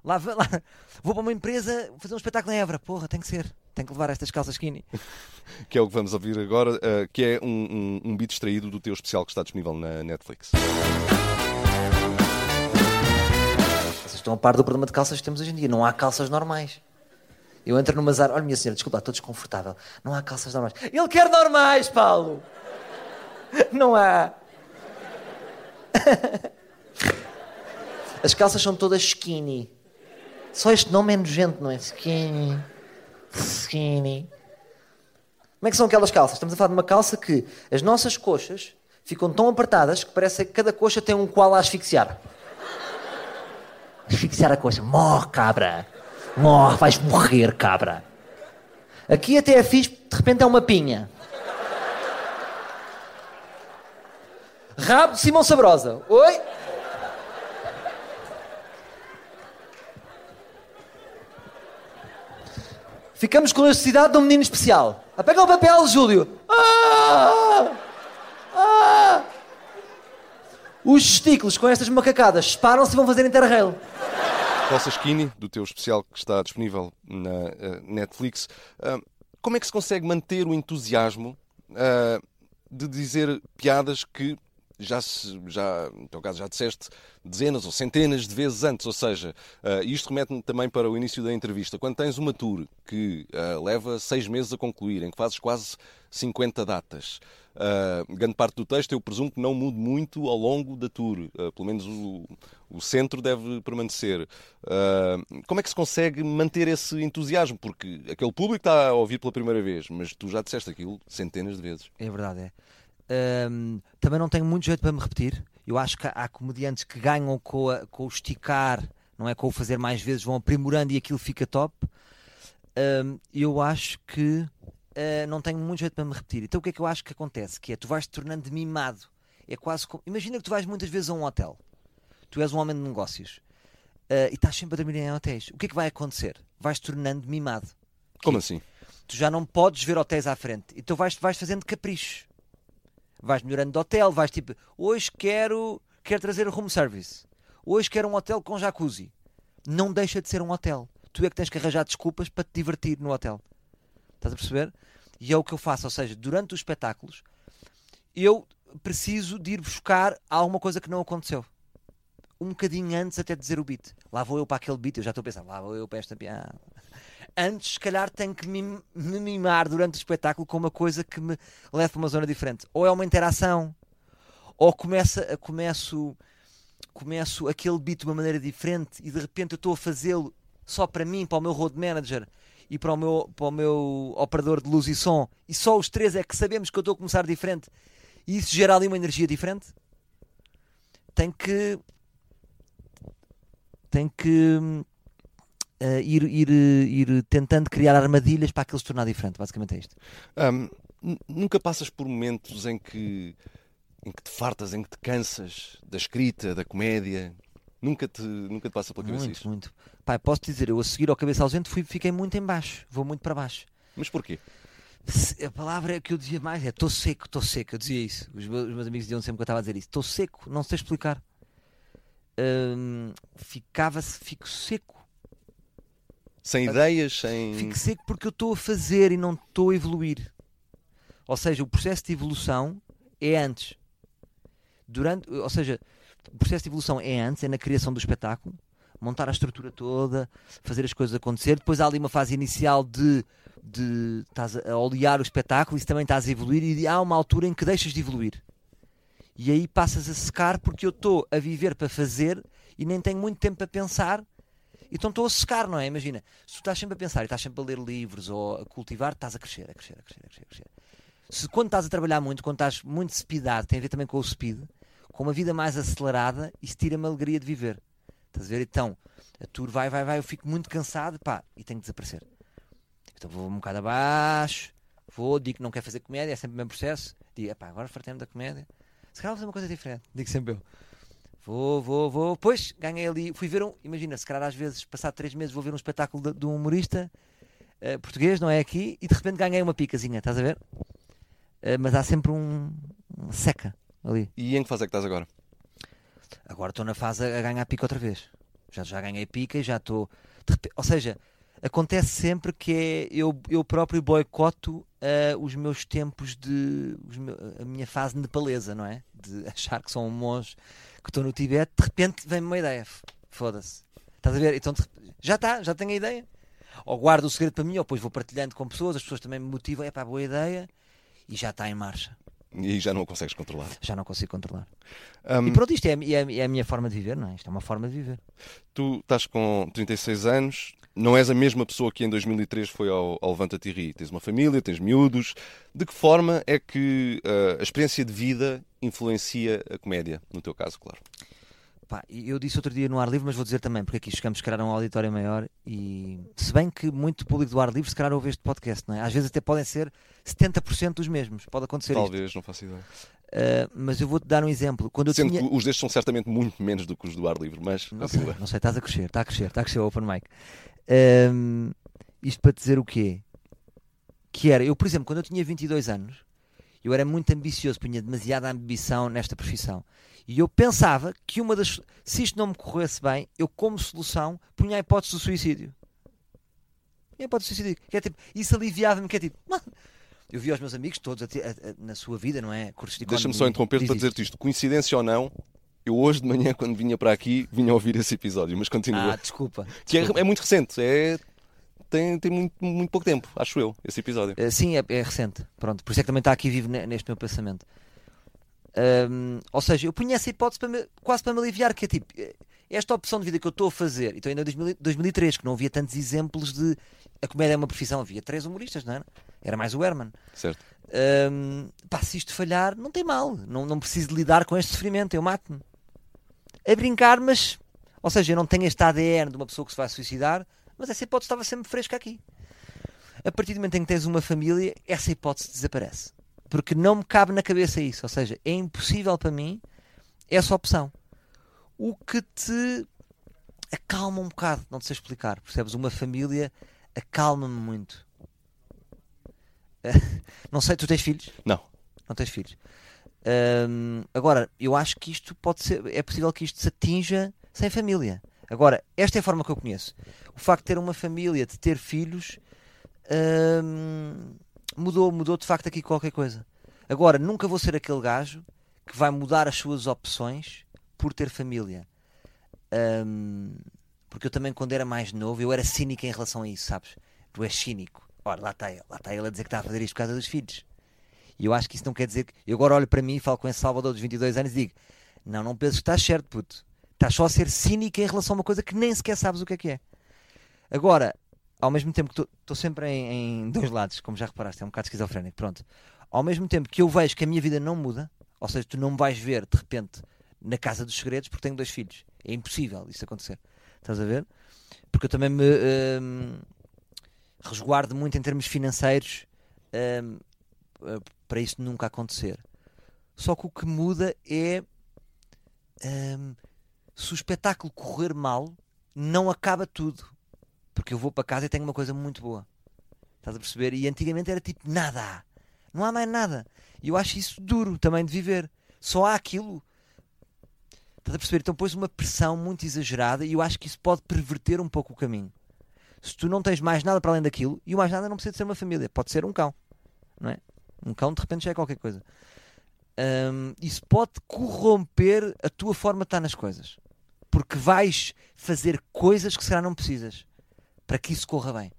Lá, lá, vou para uma empresa fazer um espetáculo em Évora, porra, tem que ser, tem que levar estas calças skinny. Que é o que vamos ouvir agora, uh, que é um, um, um beat extraído do teu especial que está disponível na Netflix. Vocês estão a par do problema de calças que temos hoje em dia. Não há calças normais. Eu entro numa Zara. Olha, minha senhora, desculpa, estou desconfortável. Não há calças normais. Ele quer normais, Paulo! Não há. As calças são todas skinny. Só este nome é nojento, não é? Skinny. Skinny. Como é que são aquelas calças? Estamos a falar de uma calça que as nossas coxas ficam tão apertadas que parece que cada coxa tem um koala a asfixiar. Asfixiar a coxa. Morre, cabra. Morre, vais morrer, cabra. Aqui até é fixe, de repente é uma pinha. Rabo de Simão Sabrosa. Oi? Ficamos com a necessidade de um menino especial. A pega o papel, Júlio. Ah! Ah! Os testículos com estas macacadas separam-se e vão fazer interrail. Calça Skinny, do teu especial que está disponível na uh, Netflix. Uh, como é que se consegue manter o entusiasmo uh, de dizer piadas que já, já, no teu caso, já disseste dezenas ou centenas de vezes antes. Ou seja, uh, isto remete-me também para o início da entrevista. Quando tens uma tour que uh, leva seis meses a concluir, em que fazes quase 50 datas, uh, grande parte do texto eu presumo que não mude muito ao longo da tour. Pelo menos o, o centro deve permanecer. como é que se consegue manter esse entusiasmo? Porque aquele público está a ouvir pela primeira vez, mas tu já disseste aquilo centenas de vezes. É verdade, é. Um, também não tenho muito jeito para me repetir. Eu acho que há comediantes que ganham com, a, com o esticar, não é? Com o fazer mais vezes, vão aprimorando e aquilo fica top. Um, eu acho que uh, não tenho muito jeito para me repetir. Então o que é que eu acho que acontece? Que é tu vais te tornando mimado. É quase como... Imagina que tu vais muitas vezes a um hotel. Tu és um homem de negócios uh, e estás sempre a dormir em hotéis. O que é que vai acontecer? Vais te tornando mimado. Como assim? Tu já não podes ver hotéis à frente. Então vais, vais fazendo caprichos vais melhorando de hotel, vais tipo, hoje quero, quero trazer room service, hoje quero um hotel com jacuzzi. Não deixa de ser um hotel. Tu é que tens que arranjar desculpas para te divertir no hotel. Estás a perceber? E é o que eu faço, ou seja, durante os espetáculos, eu preciso de ir buscar alguma coisa que não aconteceu. Um bocadinho antes até dizer o beat. Lá vou eu para aquele beat, eu já estou a pensar, lá vou eu para esta piada antes, se calhar, tenho que me, mimar durante o espetáculo com uma coisa que me leve para uma zona diferente. Ou é uma interação, ou começa, começo, começo aquele beat de uma maneira diferente e de repente eu estou a fazê-lo só para mim, para o meu road manager e para o meu, para o meu operador de luz e som, e só os três é que sabemos que eu estou a começar diferente, e isso gera ali uma energia diferente. Tem que. Tem que uh, ir, ir, ir tentando criar armadilhas para aquilo se tornar diferente. Basicamente é isto. Um, nunca passas por momentos em que, em que te fartas, em que te cansas da escrita, da comédia? Nunca te, nunca te passa pela cabeça muito, isso? Muito, Pai, posso dizer, eu a seguir ao cabeça ausente fui, fiquei muito em baixo, vou muito para baixo. Mas porquê? A palavra que eu dizia mais é estou seco, estou seco, eu dizia isso. Os meus, os meus amigos diziam sempre que eu estava a dizer isso. Estou seco, não sei explicar. Hum, ficava-se, fico seco. Sem ideias, sem. Fico seco porque eu estou a fazer e não estou a evoluir. Ou seja, o processo de evolução é antes. Durante, ou seja, o processo de evolução é antes, é na criação do espetáculo, montar a estrutura toda, fazer as coisas acontecer. Depois há ali uma fase inicial de, de estás a olear o espetáculo, isso também estás a evoluir, e há uma altura em que deixas de evoluir. E aí passas a secar porque eu estou a viver para fazer e nem tenho muito tempo para pensar então estou a secar, não é? Imagina, se tu estás sempre a pensar e estás sempre a ler livros ou a cultivar, estás a crescer, a crescer, a crescer, a crescer. A crescer. Se quando estás a trabalhar muito, quando estás muito speedado, tem a ver também com o speed, com uma vida mais acelerada, isso tira-me a alegria de viver. Estás a ver? Então, a tour vai, vai, vai, eu fico muito cansado, pá, e tenho que desaparecer. Então vou um bocado abaixo, vou, digo que não quero fazer comédia, é sempre o mesmo processo, digo, pá, agora fartei-me da comédia. Se calhar vou fazer uma coisa diferente, digo sempre eu. Vou, vou, vou. Pois, ganhei ali. Fui ver um. Imagina, se calhar às vezes, passado três meses, vou ver um espetáculo de, de um humorista uh, português, não é aqui, e de repente ganhei uma picazinha, estás a ver? Uh, mas há sempre um, um, seca ali. E em que fase é que estás agora? Agora estou na fase a ganhar pica outra vez. Já, já ganhei pica e já estou. Ou seja, acontece sempre que é eu, eu próprio boicoto uh, os meus tempos de. Os a minha fase nepalesa, não é? De achar que sou um monge que estou no Tibete, de repente vem-me uma ideia. Foda-se. Estás a ver? Então já está, já tenho a ideia. Ou guardo o segredo para mim, ou depois vou partilhando com pessoas, as pessoas também me motivam, é para boa ideia, e já está em marcha. E já não o consegues controlar. Já não consigo controlar. Um, e pronto, isto é, é, é, a minha forma de viver, não é? Isto é uma forma de viver. Tu estás com 36 anos, não és a mesma pessoa que em 2003 foi ao, ao Levanta-te e Ri. Tens uma família, tens miúdos. De que forma é que uh, a experiência de vida influencia a comédia, no teu caso, claro? Pá, eu disse outro dia no ar livre, mas vou dizer também, porque aqui chegamos se calhar a um auditório maior e se bem que muito público do ar livre se calhar ouve este podcast, não é? Às vezes até podem ser 70% dos mesmos, pode acontecer Talvez, isto. não faço ideia. Uh, mas eu vou-te dar um exemplo. Quando eu Sendo tinha... que os destes são certamente muito menos do que os do ar livre, mas não sei, não sei, estás a crescer, está a crescer, está a crescer o open mic. Um, isto para dizer o quê? Que era, eu por exemplo, quando eu tinha 22 anos, eu era muito ambicioso, punha demasiada ambição nesta profissão. E eu pensava que uma das. Se isto não me corresse bem, eu, como solução, punha a hipótese do suicídio. Ninguém pode suicidar. Que é tipo, isso aliviava-me, que é tipo, mano, eu vi os meus amigos todos a a- a- na sua vida, não é? Cursos de Deixa-me só interromper-te para diz dizer-te isto. Coincidência ou não, eu hoje de manhã, quando vinha para aqui, vinha a ouvir esse episódio, mas continua. Ah, desculpa. que é, desculpa. é muito recente, é, tem, tem muito, muito pouco tempo, acho eu, esse episódio. Uh, sim, é, é recente. Pronto, por isso é que também está aqui vivo ne- neste meu pensamento. Ahm, ou seja, eu punha essa hipótese para me- quase para me aliviar, que é tipo, eh, esta opção de vida que eu estou a fazer, então ainda em 2000 2003, que não havia tantos exemplos de a comédia é uma profissão, havia três humoristas, não era? Era mais o Herman. Certo. Ahm, pá, se isto falhar, não tem mal, não, não preciso lidar com este sofrimento, eu mato-me. A brincar, mas, ou seja, eu não tenho este ADN de uma pessoa que se vai suicidar, mas essa hipótese estava sempre fresca aqui. A partir do momento em que tens uma família, essa hipótese desaparece. Porque não me cabe na cabeça isso. Ou seja, é impossível para mim essa opção. O que te acalma um bocado, não te sei explicar. Percebes? Uma família acalma-me muito. Não sei, tu tens filhos? Não. Não tens filhos. Hum, agora, eu acho que isto pode ser. É possível que isto se atinja sem família. Agora, esta é a forma que eu conheço. O facto de ter uma família, de ter filhos, hum, mudou, mudou de facto aqui qualquer coisa. Agora, nunca vou ser aquele gajo que vai mudar as suas opções por ter família. Hum, porque eu também, quando era mais novo, eu era cínico em relação a isso, sabes? Tu és cínico. Ora, lá está ele. Lá está ele a dizer que está a fazer isto por causa dos filhos. E eu acho que isso não quer dizer que. Eu agora olho para mim e falo com esse Salvador dos 22 anos e digo: Não, não penses que estás certo, puto. Estás só a ser cínico em relação a uma coisa que nem sequer sabes o que é que é. Agora, ao mesmo tempo que estou sempre em, em dois lados, como já reparaste, é um bocado esquizofrénico, pronto. Ao mesmo tempo que eu vejo que a minha vida não muda, ou seja, tu não me vais ver de repente na casa dos segredos porque tenho dois filhos. É impossível isso acontecer. Estás a ver? Porque eu também me hum, resguardo muito em termos financeiros hum, eh, para isso nunca acontecer. Só que o que muda é hum, se o espetáculo correr mal, não acaba tudo. Porque eu vou para casa e tenho uma coisa muito boa. Estás a perceber? E antigamente era tipo nada. Não há mais nada. E eu acho isso duro também de viver. Só há aquilo. Estás a perceber? Então pôs uma pressão muito exagerada e eu acho que isso pode perverter um pouco o caminho. Se tu não tens mais nada para além daquilo, e o mais nada não precisa de ser uma família, pode ser um cão. Não é? Um cão de repente já é qualquer coisa. Hum, isso pode corromper a tua forma de estar nas coisas. Porque vais fazer coisas que se calhar não precisas para que isso corra bem.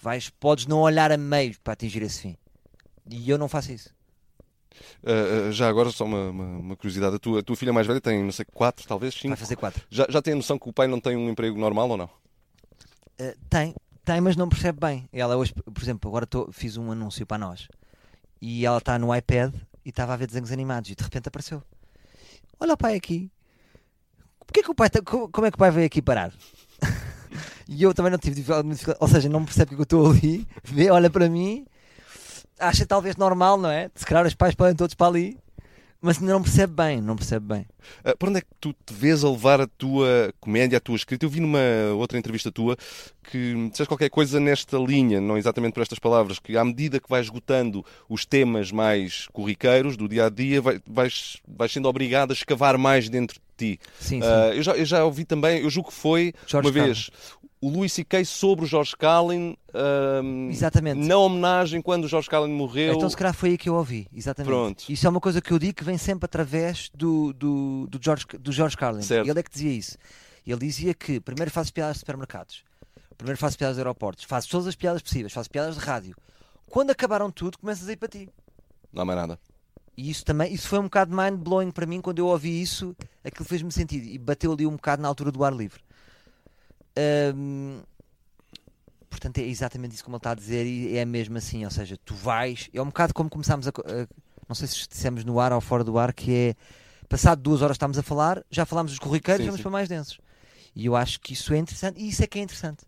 Vais, podes não olhar a meio para atingir esse fim. E eu não faço isso. Uh, uh, já agora, só uma, uma, uma curiosidade: a tua, a tua filha mais velha tem, não sei, quatro, talvez, cinco. Vai fazer quatro. Já, já tem a noção que o pai não tem um emprego normal ou não? Uh, tem, tem, mas não percebe bem. Ela hoje, por exemplo, agora tô, fiz um anúncio para nós e ela está no iPad e estava a ver desenhos animados e de repente apareceu. Olha o pai aqui. Porquê que o pai tá- co- como é que o pai veio aqui parar? e eu também não tive dificuldade, ou seja, não percebe que eu estou ali, vê, olha para mim, acha talvez normal, não é? Se calhar os pais podem todos para ali, mas ainda não percebe bem, não percebe bem. Uh, por onde é que tu te vês a levar a tua comédia, a tua escrita? Eu vi numa outra entrevista tua que disseste qualquer coisa nesta linha, não exatamente por estas palavras, que à medida que vais esgotando os temas mais corriqueiros do dia a dia, vai- vais, vais sendo obrigado a escavar mais dentro de ti. Sim, sim. Uh, eu, já, eu já ouvi também, eu julgo que foi George uma vez o Louis C.K. sobre o George Carlin, um, Exatamente. na homenagem quando o George Carlin morreu. Então se calhar foi aí que eu ouvi, exatamente. Pronto. Isso é uma coisa que eu digo que vem sempre através do, do, do, George, do George Carlin. Certo. Ele é que dizia isso. Ele dizia que primeiro fazes piadas de supermercados, primeiro fazes piadas de aeroportos, fazes todas as piadas possíveis, fazes piadas de rádio. Quando acabaram tudo, começas a ir para ti. Não há mais nada. E isso também, isso foi um bocado mind blowing para mim quando eu ouvi isso, aquilo fez-me sentido e bateu ali um bocado na altura do ar livre. Hum, portanto, é exatamente isso como ele está a dizer, e é mesmo assim, ou seja, tu vais, é um bocado como começámos a, co- a- não sei se dissemos no ar ou fora do ar, que é passado duas horas estamos a falar, já falámos dos corriqueiros, Sim, vamos sim. para mais densos. E eu acho que isso é interessante, e isso é que é interessante.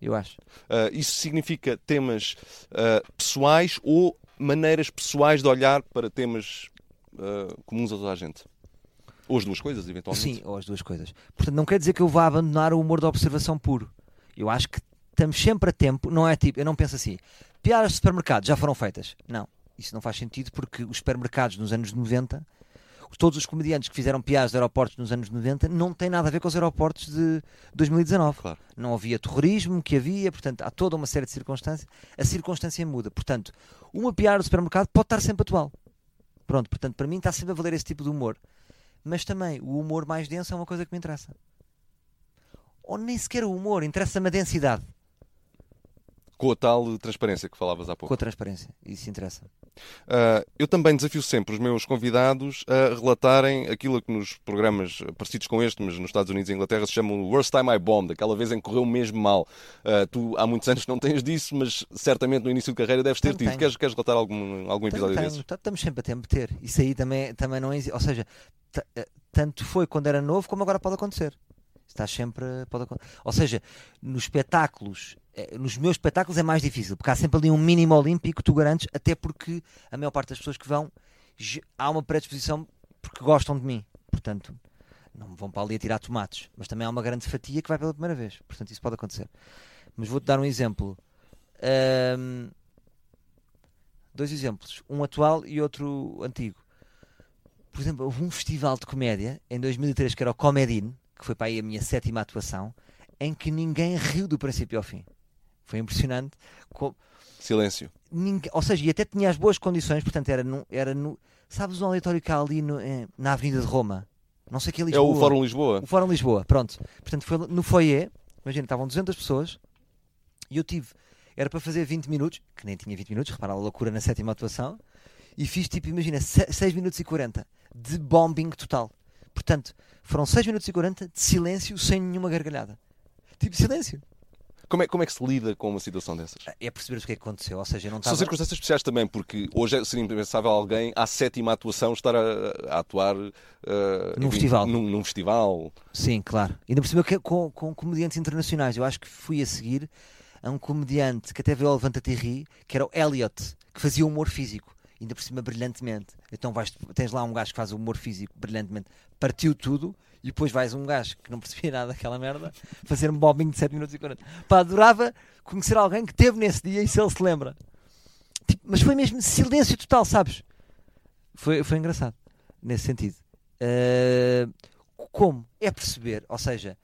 Eu acho. Uh, isso significa temas uh, pessoais ou maneiras pessoais de olhar para temas uh, comuns a toda a gente? Ou as duas coisas, eventualmente. Sim, ou as duas coisas. Portanto, não quer dizer que eu vá abandonar o humor da observação puro. Eu acho que estamos sempre a tempo, não é tipo, eu não penso assim, piadas de supermercado já foram feitas. Não, isso não faz sentido porque os supermercados nos anos 90, todos os comediantes que fizeram piadas de aeroportos nos anos 90 não têm nada a ver com os aeroportos de 2019. Claro. Não havia terrorismo que havia, portanto, há toda uma série de circunstâncias. A circunstância muda. Portanto, uma piada do supermercado pode estar sempre atual. Pronto, portanto, para mim está sempre a valer esse tipo de humor. Mas também o humor mais denso é uma coisa que me interessa. Ou nem sequer o humor, interessa-me a densidade Com a tal transparência que falavas há pouco. com a transparência. Isso interessa. Uh, eu também desafio sempre os meus convidados a relatarem aquilo que nos programas parecidos com este, mas nos Estados Unidos e Inglaterra se chama o Worst Time I Bombed, aquela vez em que correu mesmo mal. Uh, tu há muitos anos não tens disso, mas certamente no início de carreira deves ter tido. tenho. Queres, queres relatar algum, algum episódio Tenho, desses? estamos sempre a tempo de ter. Isso aí também, também não existe. Ou seja, eh, tanto foi quando era novo como agora pode acontecer. Está sempre. Pode Ou seja, nos espetáculos, eh, nos meus espetáculos é mais difícil, porque há sempre ali um mínimo olímpico que tu garantes, até porque a maior parte das pessoas que vão há uma predisposição porque gostam de mim. Portanto, não me vão para ali a tirar tomates, mas também há uma grande fatia que vai pela primeira vez. Portanto, isso pode acontecer. Mas vou-te dar um exemplo. Ahm, dois exemplos, um atual e outro antigo. Por exemplo, houve um festival de comédia em 2003 que era o Comedine, que foi para aí a minha sétima atuação, em que ninguém riu do princípio ao fim. Foi impressionante. Co- Silêncio. ninguém- ou seja, e até tinha as boas condições, portanto, era no. Era no sabes o auditório que há ali no- eh, na Avenida de Roma? Não sei que é É Lisboa. o Fórum Lisboa. O Fórum Lisboa, pronto. Portanto, foi no foyer, imagina, estavam 200 pessoas e eu tive, era para fazer 20 minutos, que nem tinha 20 minutos, repara a loucura na sétima atuação, e fiz tipo, imagina, 6 minutos e 40 de bombing total. Portanto, foram 6 minutos e 40 de silêncio sem nenhuma gargalhada. Tipo, silêncio. Como é, como é que se lida com uma situação dessas? É perceber o que é que aconteceu, ou seja, não São estava... circunstâncias especiais também, porque hoje é- seria impensável alguém, à sétima atuação, estar a, a atuar uh, Num enfim, festival. Num, num festival. Sim, claro. Ainda cima que- com, com comediantes internacionais. Eu acho que fui a seguir a um comediante que até veio ao Levanta-te que era o Elliot, que fazia humor físico. Ainda por cima brilhantemente. Então vais, tens lá um gajo que faz humor físico brilhantemente, partiu tudo, e depois vais um gajo que não percebia nada daquela merda, fazer um bobbing de 7 minutos e 40. Pá, adorava conhecer alguém que teve nesse dia e se ele se lembra. Tipo, mas foi mesmo silêncio total, sabes? Foi, foi engraçado, nesse sentido. Uh, como? É perceber, ou seja,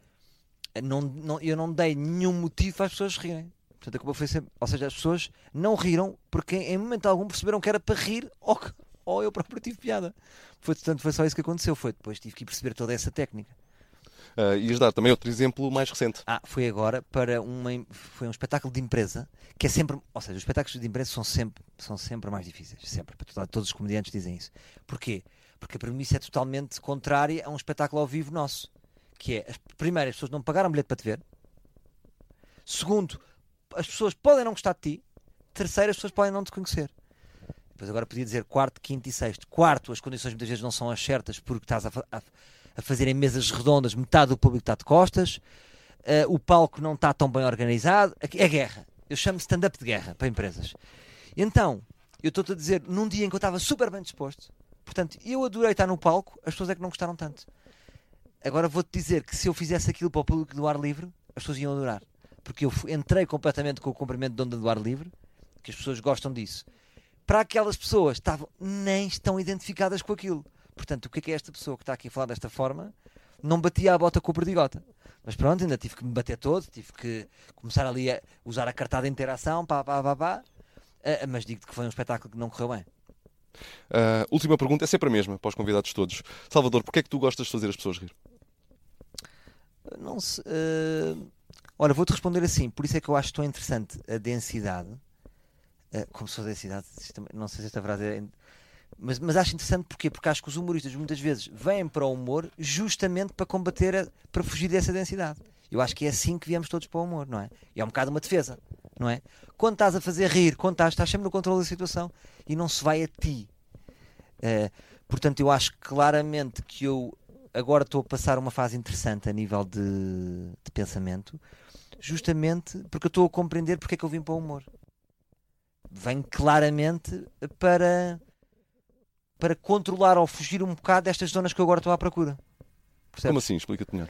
não, não- eu não dei nenhum motivo para as pessoas rirem. Portanto, a culpa foi sempre. Ou seja, as pessoas não riram porque em momento algum perceberam que era para rir ou, que- ou eu próprio tive piada. Foi, portanto, foi só isso que aconteceu. Foi depois tive que perceber toda essa técnica. Uh, ias dar também outro exemplo mais recente. Ah, foi agora para uma, foi um espetáculo de empresa que é sempre, ou seja, os espetáculos de empresa são sempre, são sempre mais difíceis, sempre. Todos os comediantes dizem isso. Porquê? Porque a premissa é totalmente contrária a um espetáculo ao vivo nosso, que é, primeiro, as pessoas não pagaram bilhete para te ver. Segundo, as pessoas podem não gostar de ti. Terceiro, as pessoas podem não te conhecer. Depois agora podia dizer quarto, quinto e sexto. Quarto, as condições muitas vezes não são as certas porque estás a, a, a fazer em mesas redondas, metade do público está de costas, eh, o palco não está tão bem organizado. É guerra. Eu chamo stand-up de guerra para empresas. Então, eu estou-te a dizer, num dia em que eu estava super bem disposto, portanto, eu adorei estar no palco, as pessoas é que não gostaram tanto. Agora vou-te dizer que se eu fizesse aquilo para o público do ar livre, as pessoas iam adorar. Porque eu entrei completamente com o comprimento de onda do ar livre, que as pessoas gostam disso. Para aquelas pessoas estavam, nem estão identificadas com aquilo. Portanto, o que é que é esta pessoa que está aqui a falar desta forma? Não batia a bota com o perdigota. Mas pronto, ainda tive que me bater todo, tive que começar ali a usar a cartada de interação, pá, pá, pá, pá. Ah, mas digo-te que foi um espetáculo que não correu bem. Uh, última pergunta, é sempre a mesma para os convidados todos. Salvador, porquê é que tu gostas de fazer as pessoas rir? Não se. eh, Ora, vou-te responder assim, por isso é que eu acho tão interessante a densidade. eh, como fosse densidade, não sei se esta frase é. Mas, mas acho interessante porquê? Porque acho que os humoristas muitas vezes vêm para o humor justamente para combater, a- para fugir dessa densidade. Eu acho que é assim que viemos todos para o humor, não é? E é um bocado uma defesa, não é? Quando estás a fazer rir, quando estás, estás sempre no controle da situação e não se vai a ti. Eh, portanto, eu acho claramente que eu agora estou a passar uma fase interessante a nível de, de pensamento, justamente porque eu estou a compreender porque é que eu vim para o humor. Venho claramente para, para controlar ou fugir um bocado destas zonas que eu agora estou à procura. Percebes? Como assim? Explica-te melhor.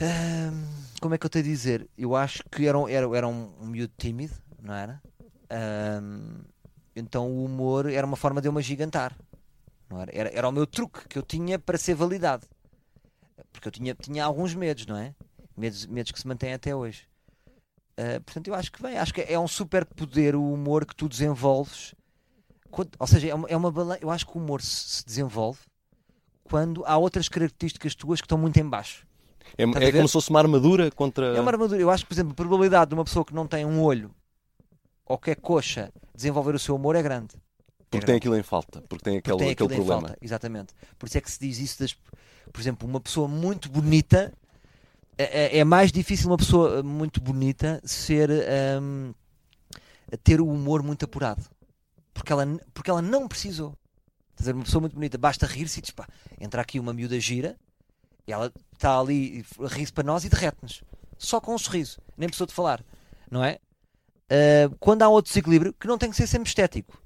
Ahm, como é que eu tenho a dizer? Eu acho que era, um- era, era um, um miúdo tímido, não era? Ahm, então o humor era uma forma de eu me agigantar. Era? Era, era o meu truque que eu tinha para ser validado. Porque eu tinha, tinha alguns medos, não é? Medos, medos que se mantêm até hoje. Uh, portanto, eu acho que bem, acho que é um super poder o humor que tu desenvolves. Quando, ou seja, é uma, é uma. Eu acho que o humor se, se, desenvolve quando há outras características tuas que estão muito em baixo. É, é como se fosse uma armadura contra. É uma armadura. Eu acho que, por exemplo, a probabilidade de uma pessoa que não tem um olho ou que é coxa desenvolver o seu humor é grande. Porque tem aquilo em falta, porque tem aquele, porque tem aquele problema. Falta, exatamente. Por isso é que se diz isso das. Por exemplo, uma pessoa muito bonita é, é, é mais difícil uma pessoa muito bonita ser um, ter o humor muito apurado porque ela, porque ela não precisou. Ver, uma pessoa muito bonita, basta rir-se e diz, pá, entra aqui uma miúda gira, e ela está ali, ri-se para nós e derrete-nos. Só com um sorriso, nem precisou de falar, não é? Uh, quando há outro desequilíbrio, que não tem que ser sempre estético.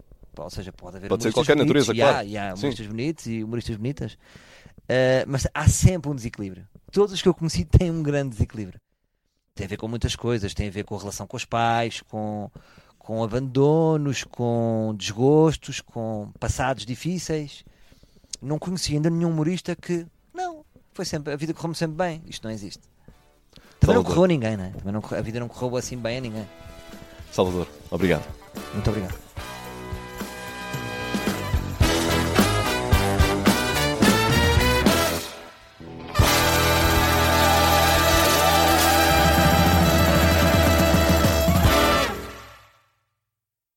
Ou seja, pode haver pode ser qualquer natureza, e claro. Há, e há humoristas bonitos e humoristas bonitas, uh, mas há sempre um desequilíbrio. Todos os que eu conheci têm um grande desequilíbrio. Tem a ver com muitas coisas, tem a ver com a relação com os pais, com, com abandonos, com desgostos, com passados difíceis. Não conheci ainda nenhum humorista que não, foi sempre, a vida correu-me sempre bem. Isto não existe. Também Salvador. não correu a ninguém, né? Também não, a vida não correu assim bem a ninguém. Salvador, obrigado. Muito obrigado.